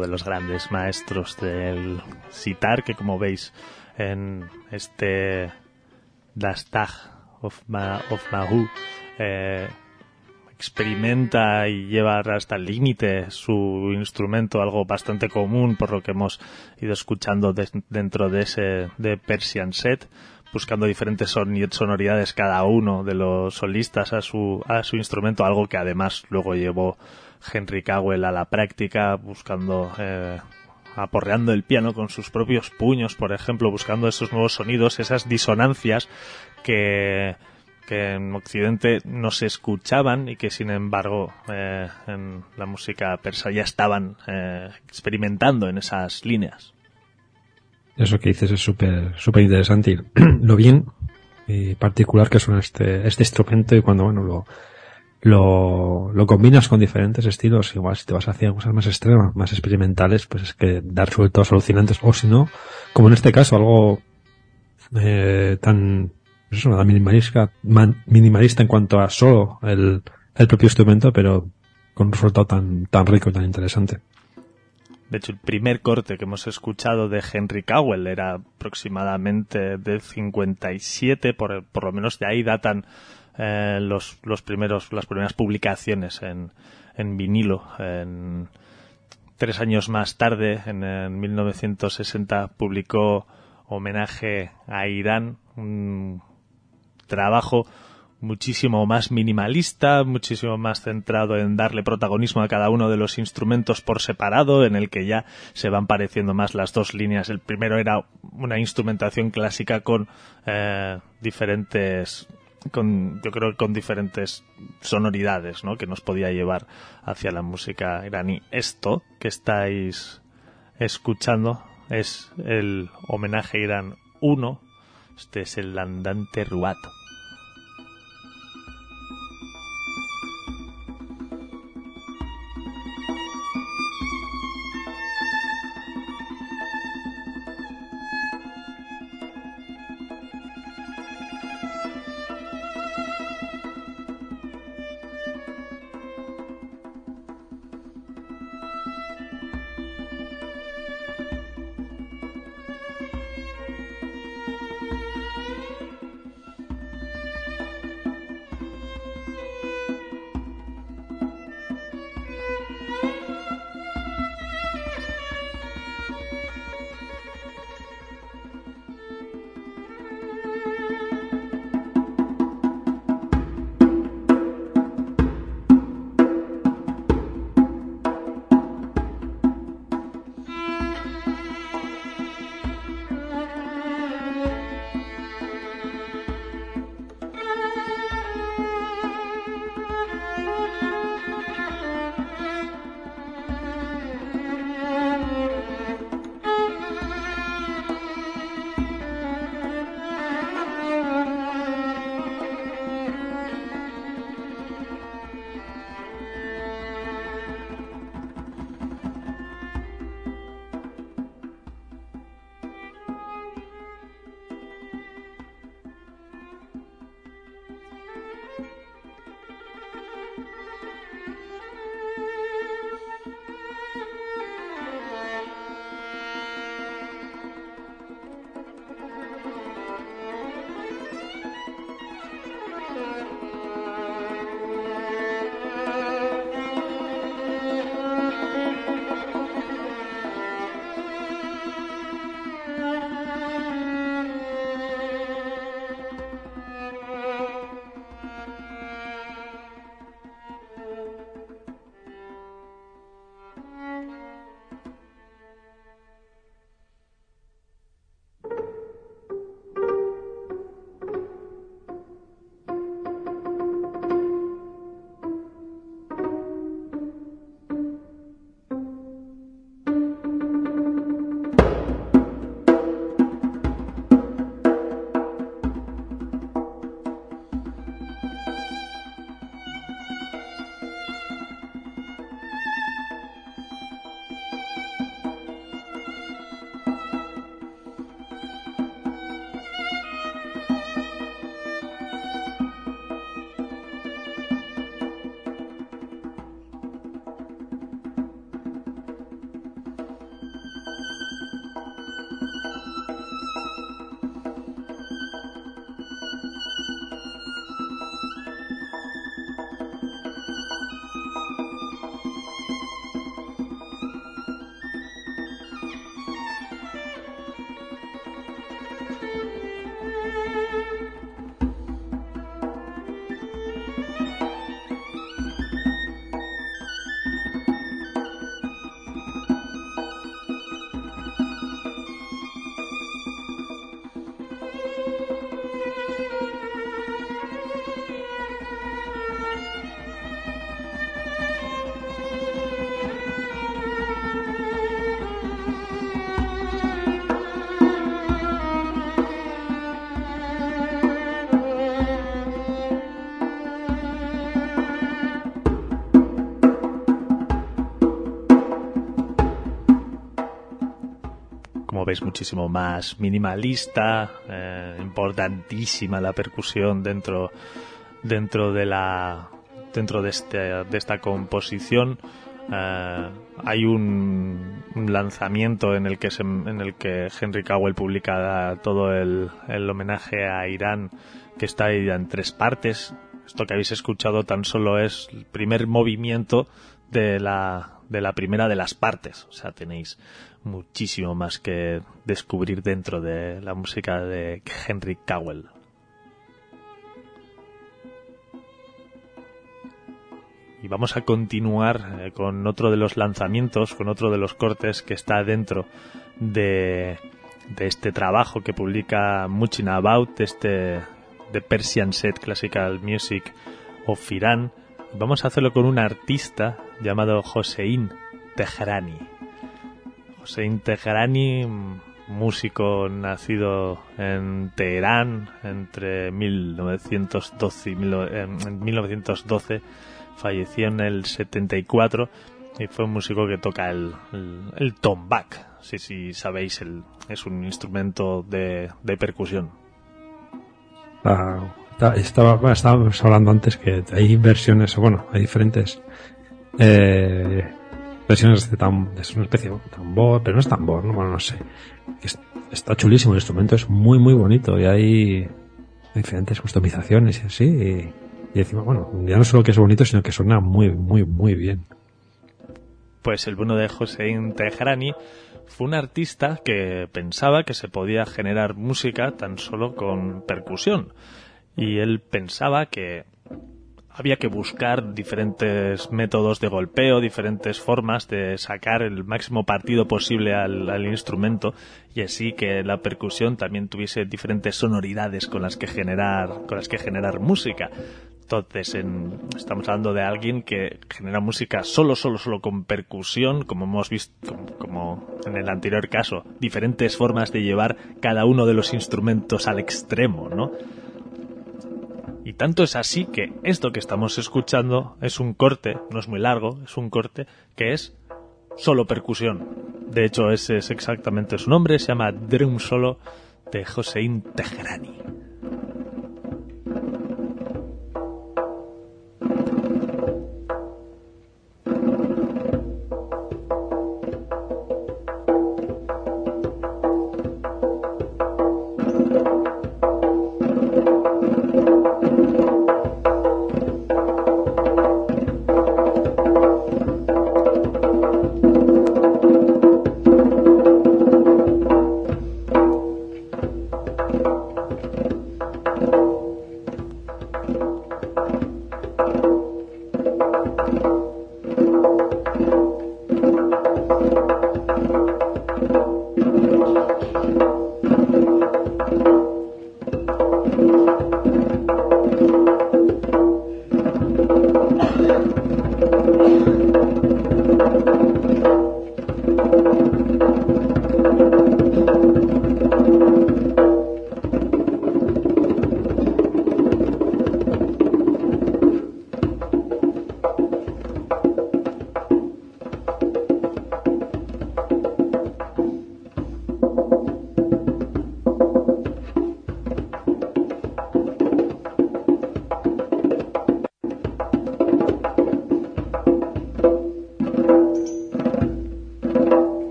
de los grandes maestros del sitar, que como veis en este Das Tag of, Ma of Mahu, eh, experimenta y lleva hasta el límite su instrumento, algo bastante común por lo que hemos ido escuchando de- dentro de ese de Persian Set, buscando diferentes son- sonoridades cada uno de los solistas a su, a su instrumento, algo que además luego llevó Henry Cowell a la práctica, buscando eh, aporreando el piano con sus propios puños, por ejemplo, buscando esos nuevos sonidos, esas disonancias que, en Occidente no se escuchaban y que sin embargo eh, en la música persa ya estaban eh, experimentando en esas líneas. Eso que dices es súper súper interesante. [CLEARS THROAT] Lo bien y particular que suena este, este instrumento y cuando bueno lo, lo, lo combinas con diferentes estilos, igual si te vas hacia cosas más extremas, más experimentales, pues es que dar resultados alucinantes, o si no, como en este caso, algo eh, tan pues eso, minimalista, minimalista en cuanto a solo el, el propio instrumento, pero con un resultado tan, tan rico y tan interesante. De hecho, el primer corte que hemos escuchado de Henry Cowell era aproximadamente del 57, por, por lo menos de ahí datan eh, los, los primeros, las primeras publicaciones en, en vinilo. En, tres años más tarde, en, en 1960, publicó Homenaje a Irán, un trabajo muchísimo más minimalista, muchísimo más centrado en darle protagonismo a cada uno de los instrumentos por separado, en el que ya se van pareciendo más las dos líneas. El primero era una instrumentación clásica con eh, diferentes con yo creo que con diferentes sonoridades, ¿no? que nos podía llevar hacia la música iraní. Esto que estáis escuchando es el homenaje Irán 1. Este es el andante Ruat. Veis, muchísimo más minimalista, eh, importantísima la percusión dentro, dentro de la, dentro de, este, de esta composición. Eh, hay un, lanzamiento en el que se, en el que Henry Cowell publica todo el, el homenaje a Irán que está en tres partes. Esto que habéis escuchado tan solo es el primer movimiento de la, de la primera de las partes. O sea, tenéis muchísimo más que descubrir dentro de la música de Henry Cowell. Y vamos a continuar eh, con otro de los lanzamientos, con otro de los cortes que está dentro de, de este trabajo que publica Muchin About, este de Persian Set Classical Music of Iran. Vamos a hacerlo con un artista llamado Hossein Tehrani. Hossein Tehrani, músico nacido en Teherán entre 1912 y mil- en 1912, falleció en el 74 y fue un músico que toca el, el, tombak. Sí, sí, sabéis, el, es un instrumento de, de percusión. Ah, estábamos hablando antes que hay versiones, bueno, hay diferentes eh, versiones de, tam, es una especie de tambor, pero no es tambor, no, bueno, no sé. Está chulísimo el instrumento, es muy, muy bonito y hay diferentes customizaciones y así. Y, y encima, bueno, ya no solo que es bonito, sino que suena muy, muy, muy bien. Pues el bueno de Hossein Tehrani fue un artista que pensaba que se podía generar música tan solo con percusión. Y él pensaba que había que buscar diferentes métodos de golpeo, diferentes formas de sacar el máximo partido posible al, instrumento y así que la percusión también tuviese diferentes sonoridades con las que generar, con las que generar música. Entonces, en- estamos hablando de alguien que genera música solo, solo, solo con percusión, como hemos visto, como en el anterior caso, diferentes formas de llevar cada uno de los instrumentos al extremo, ¿no? Y tanto es así que esto que estamos escuchando es un corte, no es muy largo, es un corte que es solo percusión. De hecho, ese es exactamente su nombre, se llama Drum Solo de Hossein Tehrani.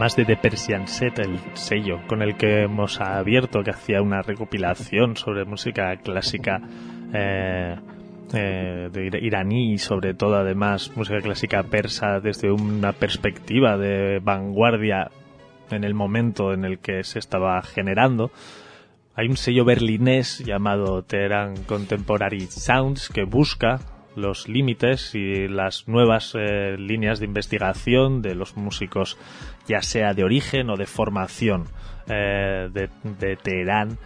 Además de The Persian Set, el sello con el que hemos abierto, que hacía una recopilación sobre música clásica eh, eh, de iraní y sobre todo además música clásica persa desde una perspectiva de vanguardia en el momento en el que se estaba generando. Hay un sello berlinés llamado Teheran Contemporary Sounds que busca los límites y las nuevas eh, líneas de investigación de los músicos, ya sea de origen o de formación eh, de, Teherán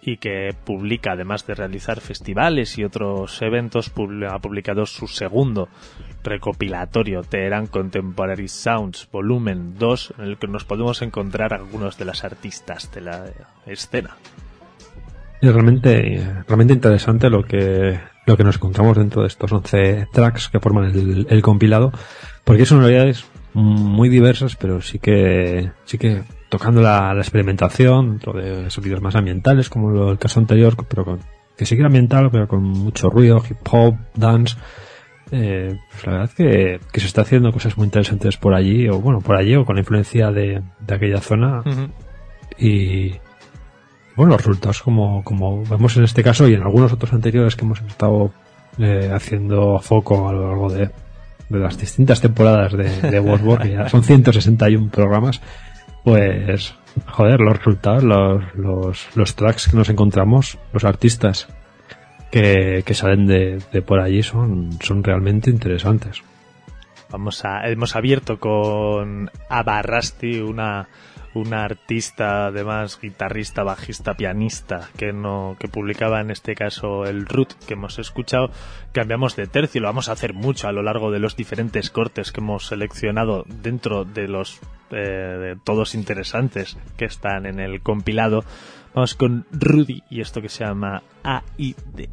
y que publica, además de realizar festivales y otros eventos, ha publicado su segundo recopilatorio, Teherán Contemporary Sounds, volumen 2, en el que nos podemos encontrar algunos de los artistas de la escena. Es realmente, realmente interesante lo que, lo que nos encontramos dentro de estos 11 tracks que forman el, el compilado, porque son realidades muy diversas, pero sí que, sí que tocando la, la experimentación dentro de sonidos más ambientales, como lo, el caso anterior, pero con, que sí que era ambiental, pero con mucho ruido, hip hop, dance. Eh, pues la verdad que, que se está haciendo cosas muy interesantes por allí, o bueno, por allí, o con la influencia de, de aquella zona. Y bueno, los resultados como, como vemos en este caso y en algunos otros anteriores que hemos estado eh, haciendo foco a lo largo de, de las distintas temporadas de, de World que ya son 161 programas, pues, joder, los resultados, los, los, los tracks que nos encontramos, los artistas que, que salen de, de por allí son, son realmente interesantes. Vamos a, hemos abierto con Abarrasti, una, una artista, además guitarrista, bajista, pianista, que no, que publicaba en este caso el Root que hemos escuchado. Cambiamos de tercio, lo vamos a hacer mucho a lo largo de los diferentes cortes que hemos seleccionado dentro de los eh, de todos interesantes que están en el compilado. Vamos con Rudy y esto que se llama AID.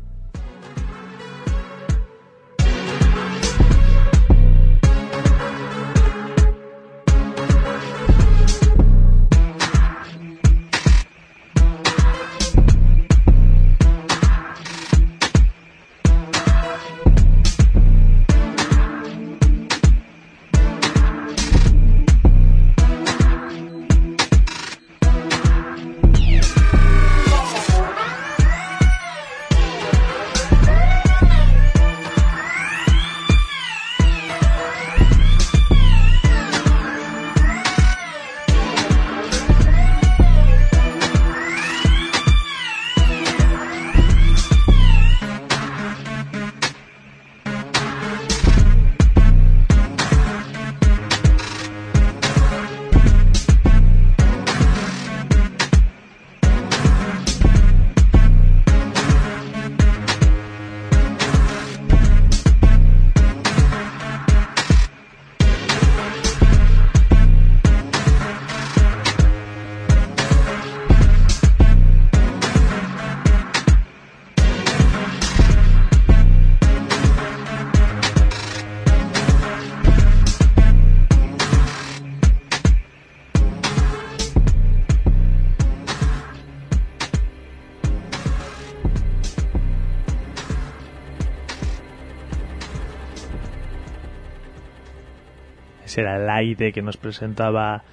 Aire que nos presentaba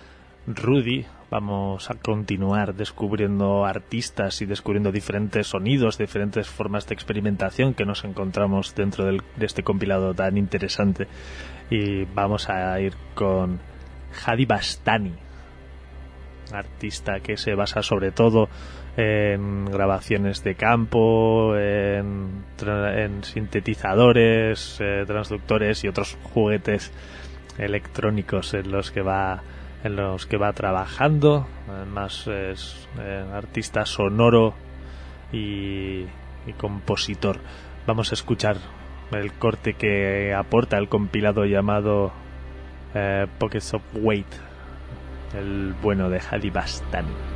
Rudy. Vamos a continuar descubriendo artistas y descubriendo diferentes sonidos, diferentes formas de experimentación que nos encontramos dentro del- de este compilado tan interesante. Y vamos a ir con Hadi Bastani, artista que se basa sobre todo en grabaciones de campo, en sintetizadores, eh, transductores y otros juguetes electrónicos en los que va en los que va trabajando. Además es eh, artista sonoro y, y compositor. Vamos a escuchar el corte que aporta el compilado llamado eh, Pockets of Weight, el bueno de Hadi Bastani.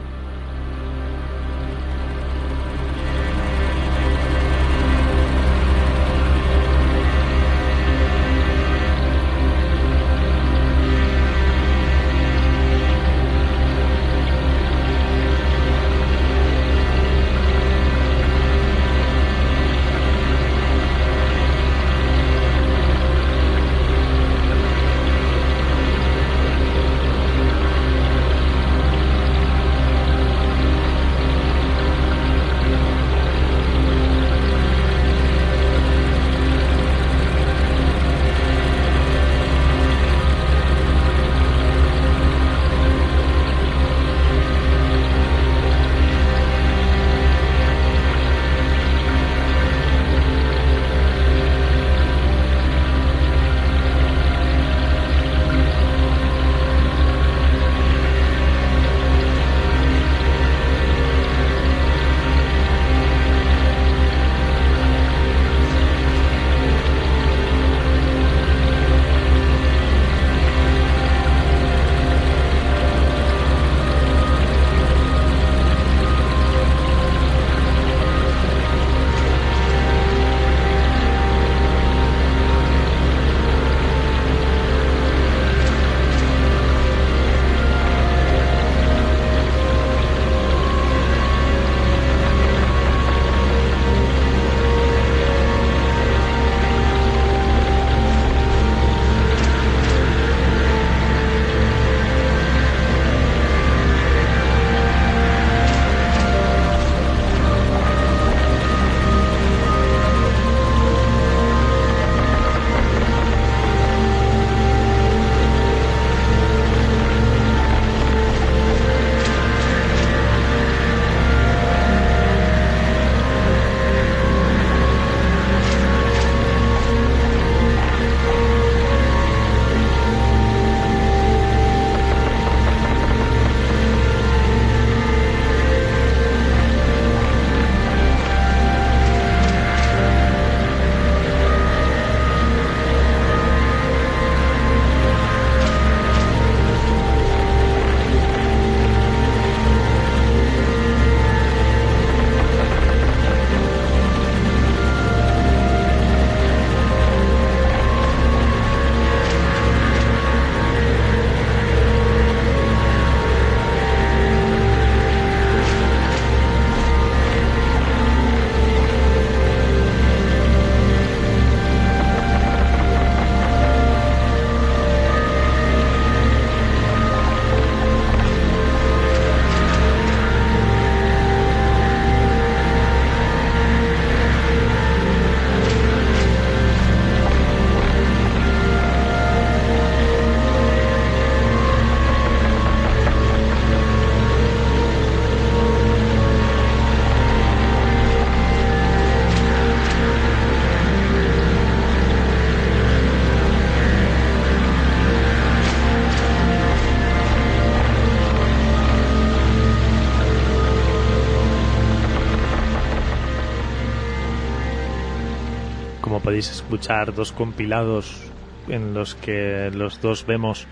Escuchar, dos compilados en los que los dos vemos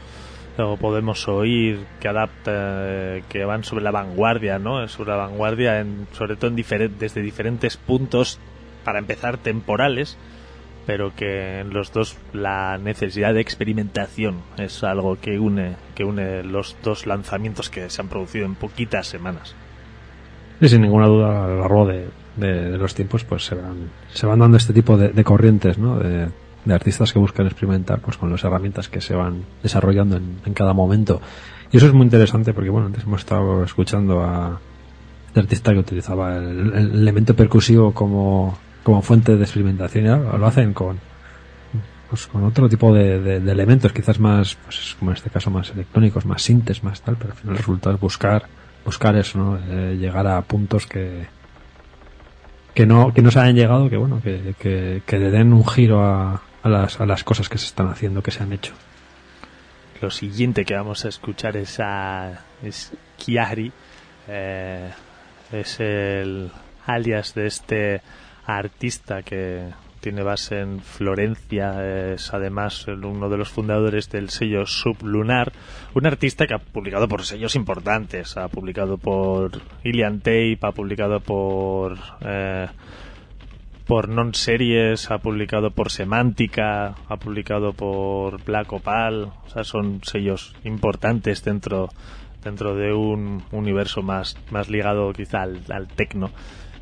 o podemos oír que adapta, eh, que van sobre la vanguardia, ¿no? Sobre la vanguardia, en, sobre todo en desde diferentes puntos, para empezar temporales, pero que en los dos la necesidad de experimentación es algo que une, que une los dos lanzamientos que se han producido en poquitas semanas. Y sin ninguna duda, a lo largo de, de- los tiempos, pues se van, se van dando este tipo de, corrientes, ¿no? De, de artistas que buscan experimentar, pues con las herramientas que se van desarrollando en, en cada momento. Y eso es muy interesante porque, bueno, antes hemos estado escuchando a este artista que utilizaba el, el elemento percusivo como, como fuente de experimentación y ahora lo hacen con, pues con otro tipo de, de- de elementos, quizás más, pues como en este caso más electrónicos, más sintes, más tal, pero al final el resultado es buscar buscar eso, ¿no? Eh, llegar a puntos que que no que no se hayan llegado, que bueno, que, que, le den un giro a, a las a las cosas que se están haciendo, que se han hecho. Lo siguiente que vamos a escuchar es a es Chiari, eh, es el alias de este artista que tiene base en Florencia, es además uno de los fundadores del sello Sublunar, un artista que ha publicado por sellos importantes, ha publicado por Ilian Tape, ha publicado por eh, por Non Series, ha publicado por Semántica, ha publicado por Black Opal, o sea, son sellos importantes dentro dentro de un universo más más ligado quizá al, al tecno.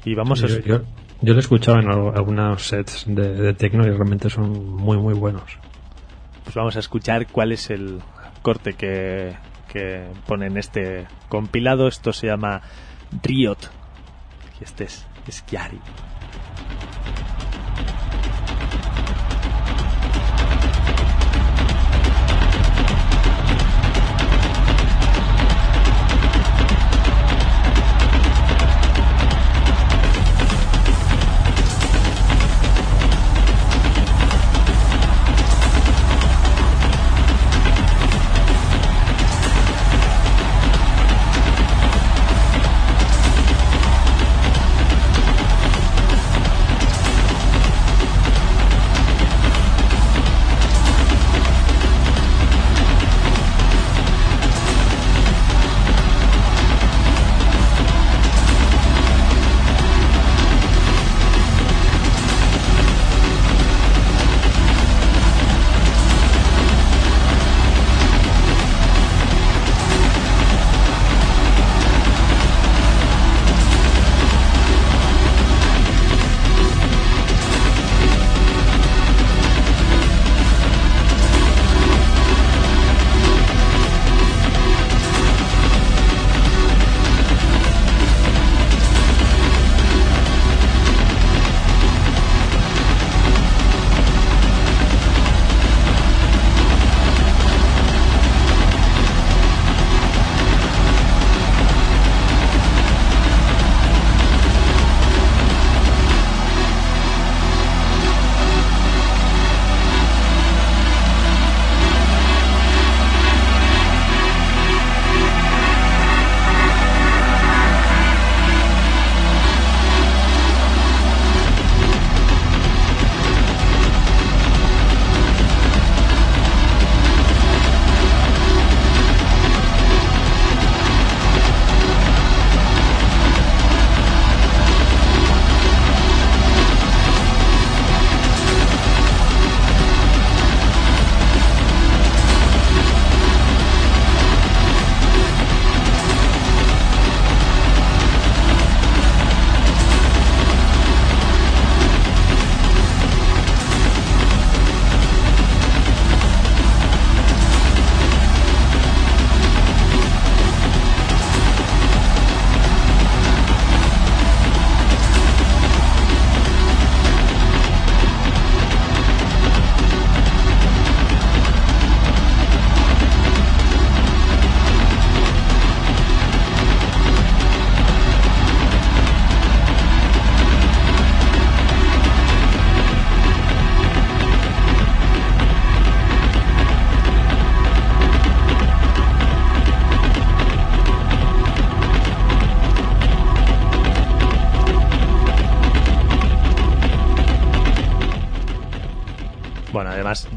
Y vamos a yo, yo, lo he escuchado en al- algunos sets de, de techno y realmente son muy muy buenos. pues vamos a escuchar cuál es el corte que, que pone en este compilado. Esto se llama Riot. Y este es. Bueno,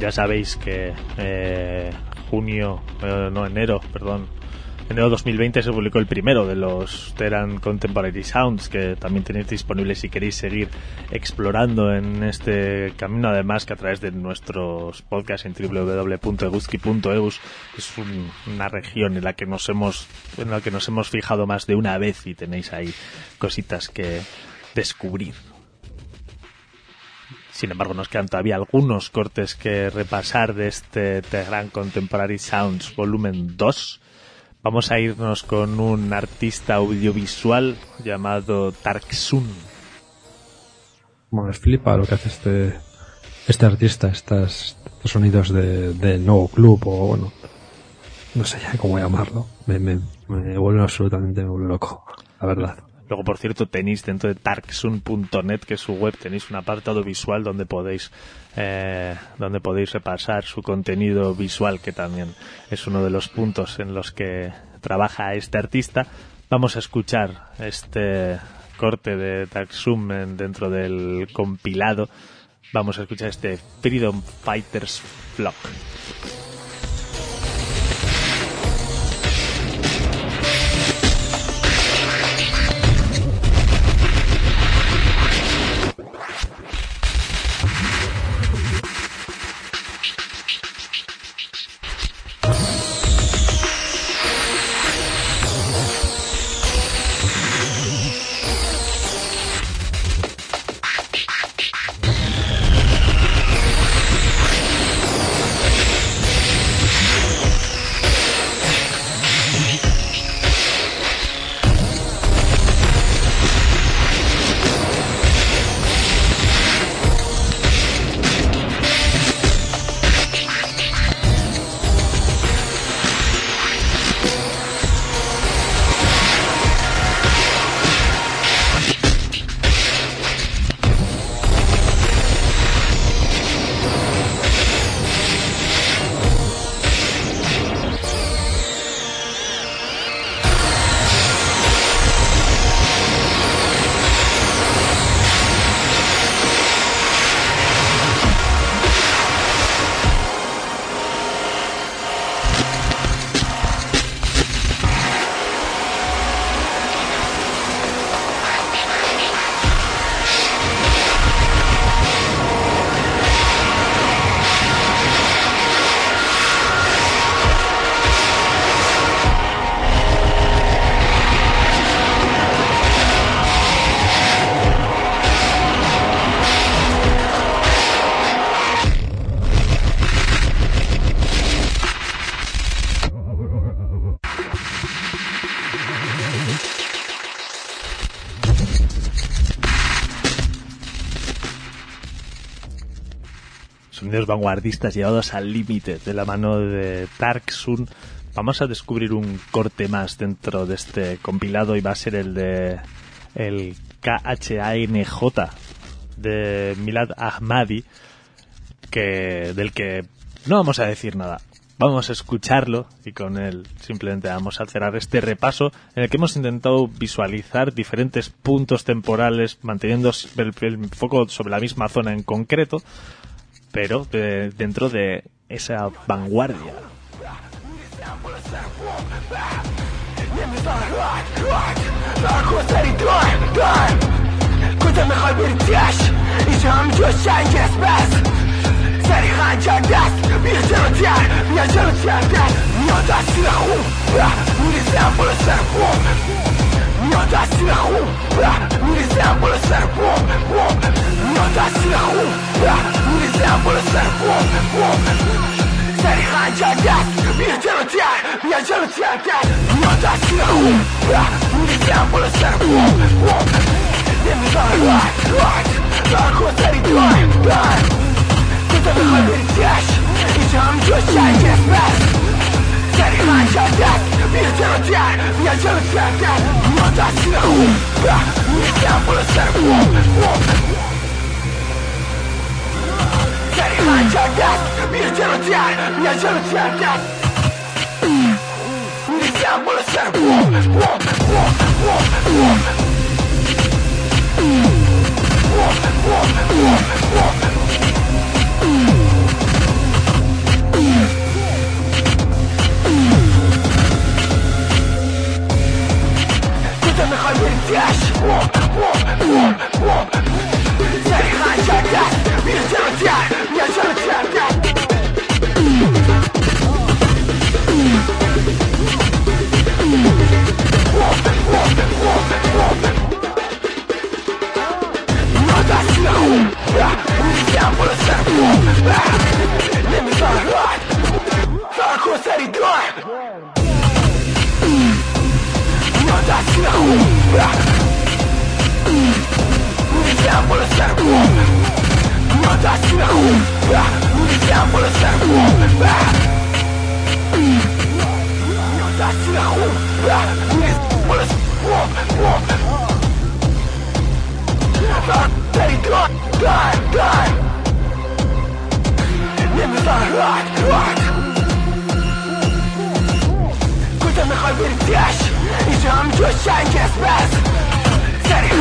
ya sabéis que eh, junio, eh, no enero, perdón, enero 2020 se publicó el primero de los Terran Contemporary Sounds que también tenéis disponibles si queréis seguir explorando en este camino. Además que a través de nuestros podcasts en www.eguzki.eus es un- una región en la que nos hemos en la que nos hemos fijado más de una vez y tenéis ahí cositas que descubrir. Sin embargo, nos quedan todavía algunos cortes que repasar de este Tehran Contemporary Sounds volumen 2. Vamos a irnos con un artista audiovisual llamado Tarksun. Bueno, les flipa lo que hace este este artista, estos sonidos de, del nuevo club o bueno, no sé ya cómo llamarlo. Me, me, me vuelve absolutamente loco, la verdad. Luego, por cierto, tenéis dentro de tarksun.net, que es su web, tenéis un apartado visual donde podéis, eh, donde podéis repasar su contenido visual, que también es uno de los puntos en los que trabaja este artista. Vamos a escuchar este corte de Tarksum en- dentro del compilado. Vamos a escuchar este Freedom Fighters Flock. Sonidos vanguardistas llevados al límite de la mano de Tarksun. Vamos a descubrir un corte más dentro de este compilado y va a ser el de el KHANJ de Milad Ahmadi, que, del que no vamos a decir nada. Vamos a escucharlo y con él simplemente vamos a cerrar este repaso en el que hemos intentado visualizar diferentes puntos temporales manteniendo el foco sobre la misma zona en concreto, pero de- dentro de esa vanguardia. میاد تاثیر خون میریزم بالا سر بوم بوم میاد تاثیر خون میریزم بالا سر بوم بوم سری خنجر دست میره جلوتر میاد جلوتر دست میاد تاثیر خون میریزم بالا سر بوم بوم نمی‌ذاره راحت راحت برکن سری دایم دایم تو تا بخوای بری دشت اینجا همینجا شرکت بست Take my job back Międziemy tak, międziemy tak, tak Młoda się chłopa Nie chciałem polecać chłop, chłop Take my job back Międziemy tak, międziemy tak, tak Nie chciałem polecać chłop, chłop, chłop, chłop, chłop Chłop, chłop, chłop, chłop это заходи здесь Заходи здесь, не сердце, не сердце Надо смеху, я буду сверху Не мешай, такой соридой Die, die! Nimm es an, rock, rock! Tanıma bir diş İcam köşen kesmez. Seni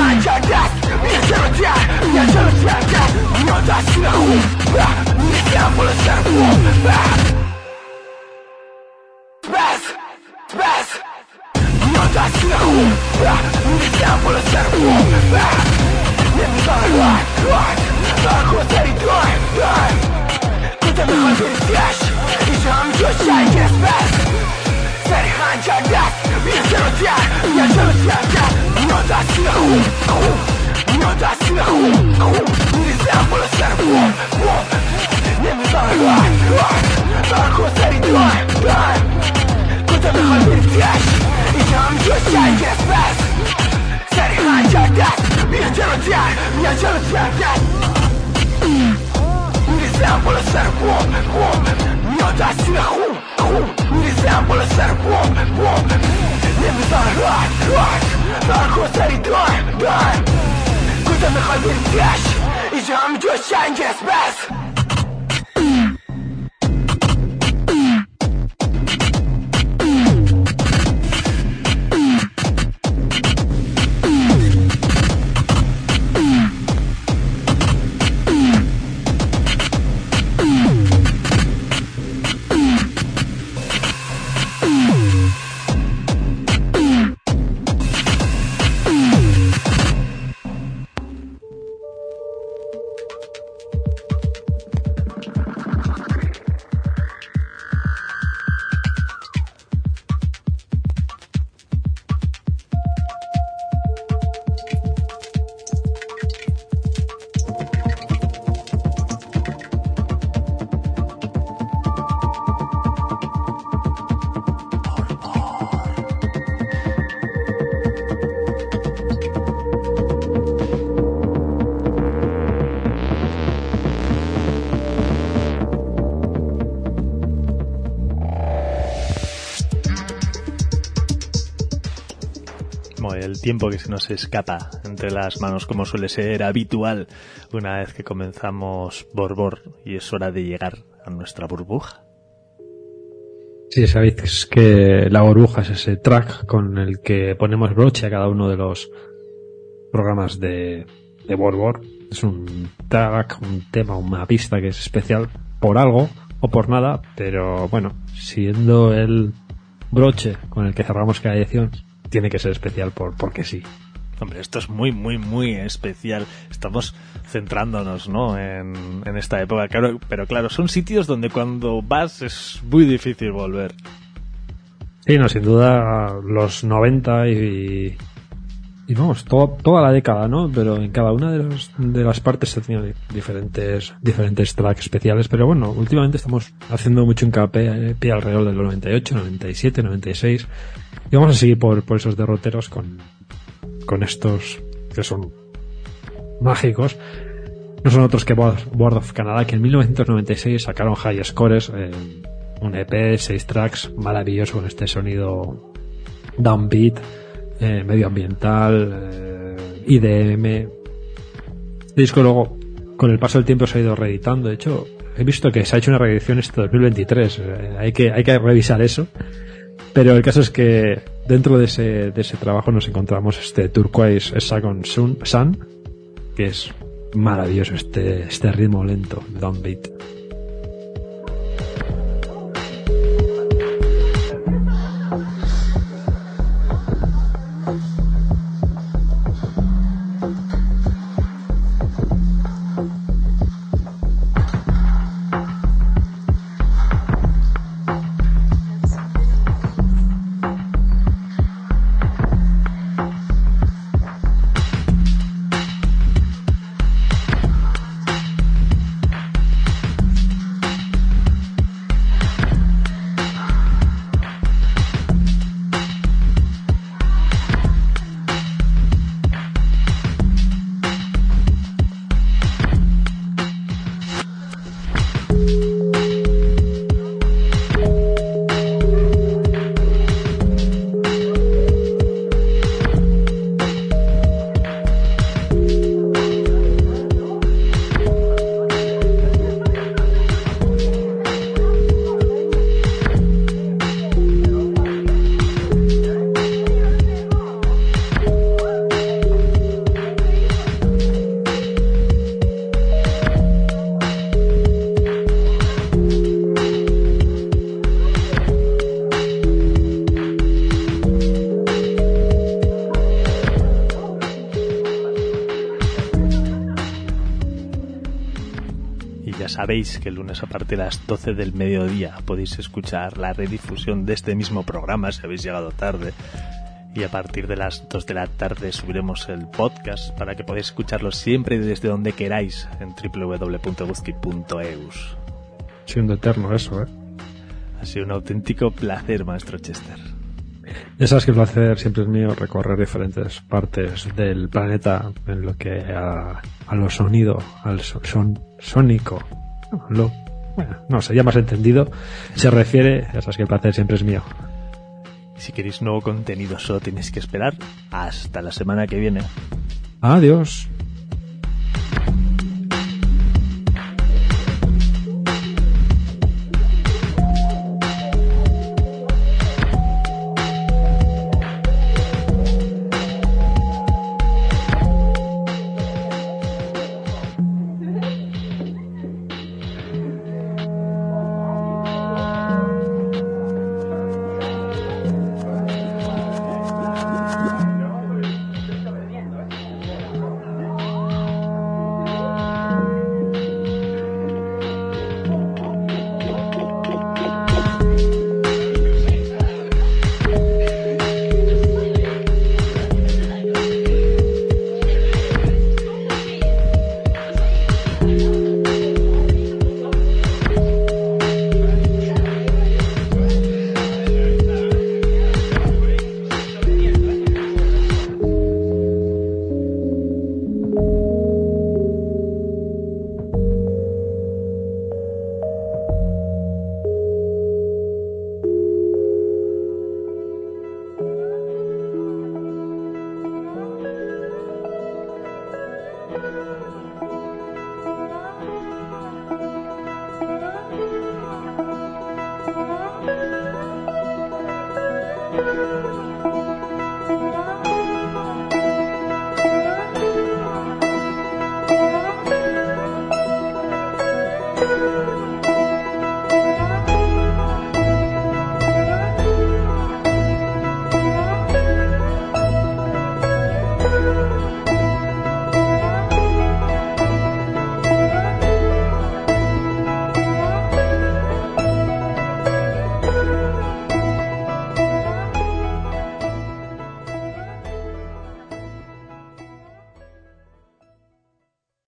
behind your neck It's your death, it's your death You know that's you, you know that's you. It's i to change dość bez tiempo que se nos escapa entre las manos, como suele ser habitual una vez que comenzamos Borbor y es hora de llegar a nuestra burbuja. Sí, sabéis que la burbuja es ese track con el que ponemos broche a cada uno de los programas de, de Borbor. Es un track, un tema, una pista que es especial por algo o por nada, pero bueno, siendo el broche con el que cerramos cada edición, tiene que ser especial por porque sí. Hombre, esto es muy, muy, muy especial. Estamos centrándonos, ¿no? En, en esta época. Claro, pero claro, son sitios donde cuando vas es muy difícil volver. Sí, no, sin duda los 90 y, y vamos, to- toda la década, ¿no? Pero en cada una de, los- de las partes se tenían diferentes, diferentes tracks especiales, pero bueno, últimamente estamos haciendo mucho hincapié eh, pie alrededor del 98, 97, 96 y vamos a seguir por, por esos derroteros con, con estos que son mágicos. No son otros que Board of Canada, que en 1996 sacaron High Scores, eh, un EP, seis tracks, maravilloso con este sonido downbeat, eh, medioambiental, eh, IDM. Disco luego, con el paso del tiempo se ha ido reeditando. De hecho, he visto que se ha hecho una reedición este 2023. eh, hay, que, hay que revisar eso. Pero el caso es que dentro de ese, de ese trabajo nos encontramos este Turquoise Second Sun, Sun que es maravilloso este, este ritmo lento, downbeat. ya sabéis que el lunes a partir de las 12 del mediodía podéis escuchar la redifusión de este mismo programa si habéis llegado tarde. Y a partir de las 2 de la tarde subiremos el podcast para que podáis escucharlo siempre y desde donde queráis en www.guzki.eus. Siendo eterno eso, ¿eh? Ha sido un auténtico placer, maestro Chester. Ya sabes que el placer siempre es mío recorrer diferentes partes del planeta en lo que a, a lo sonido, al so- son, sónico, lo, bueno, no sé, ya más entendido, se refiere, ya sabes que el placer siempre es mío. Si queréis nuevo contenido, solo tenéis que esperar hasta la semana que viene. Adiós.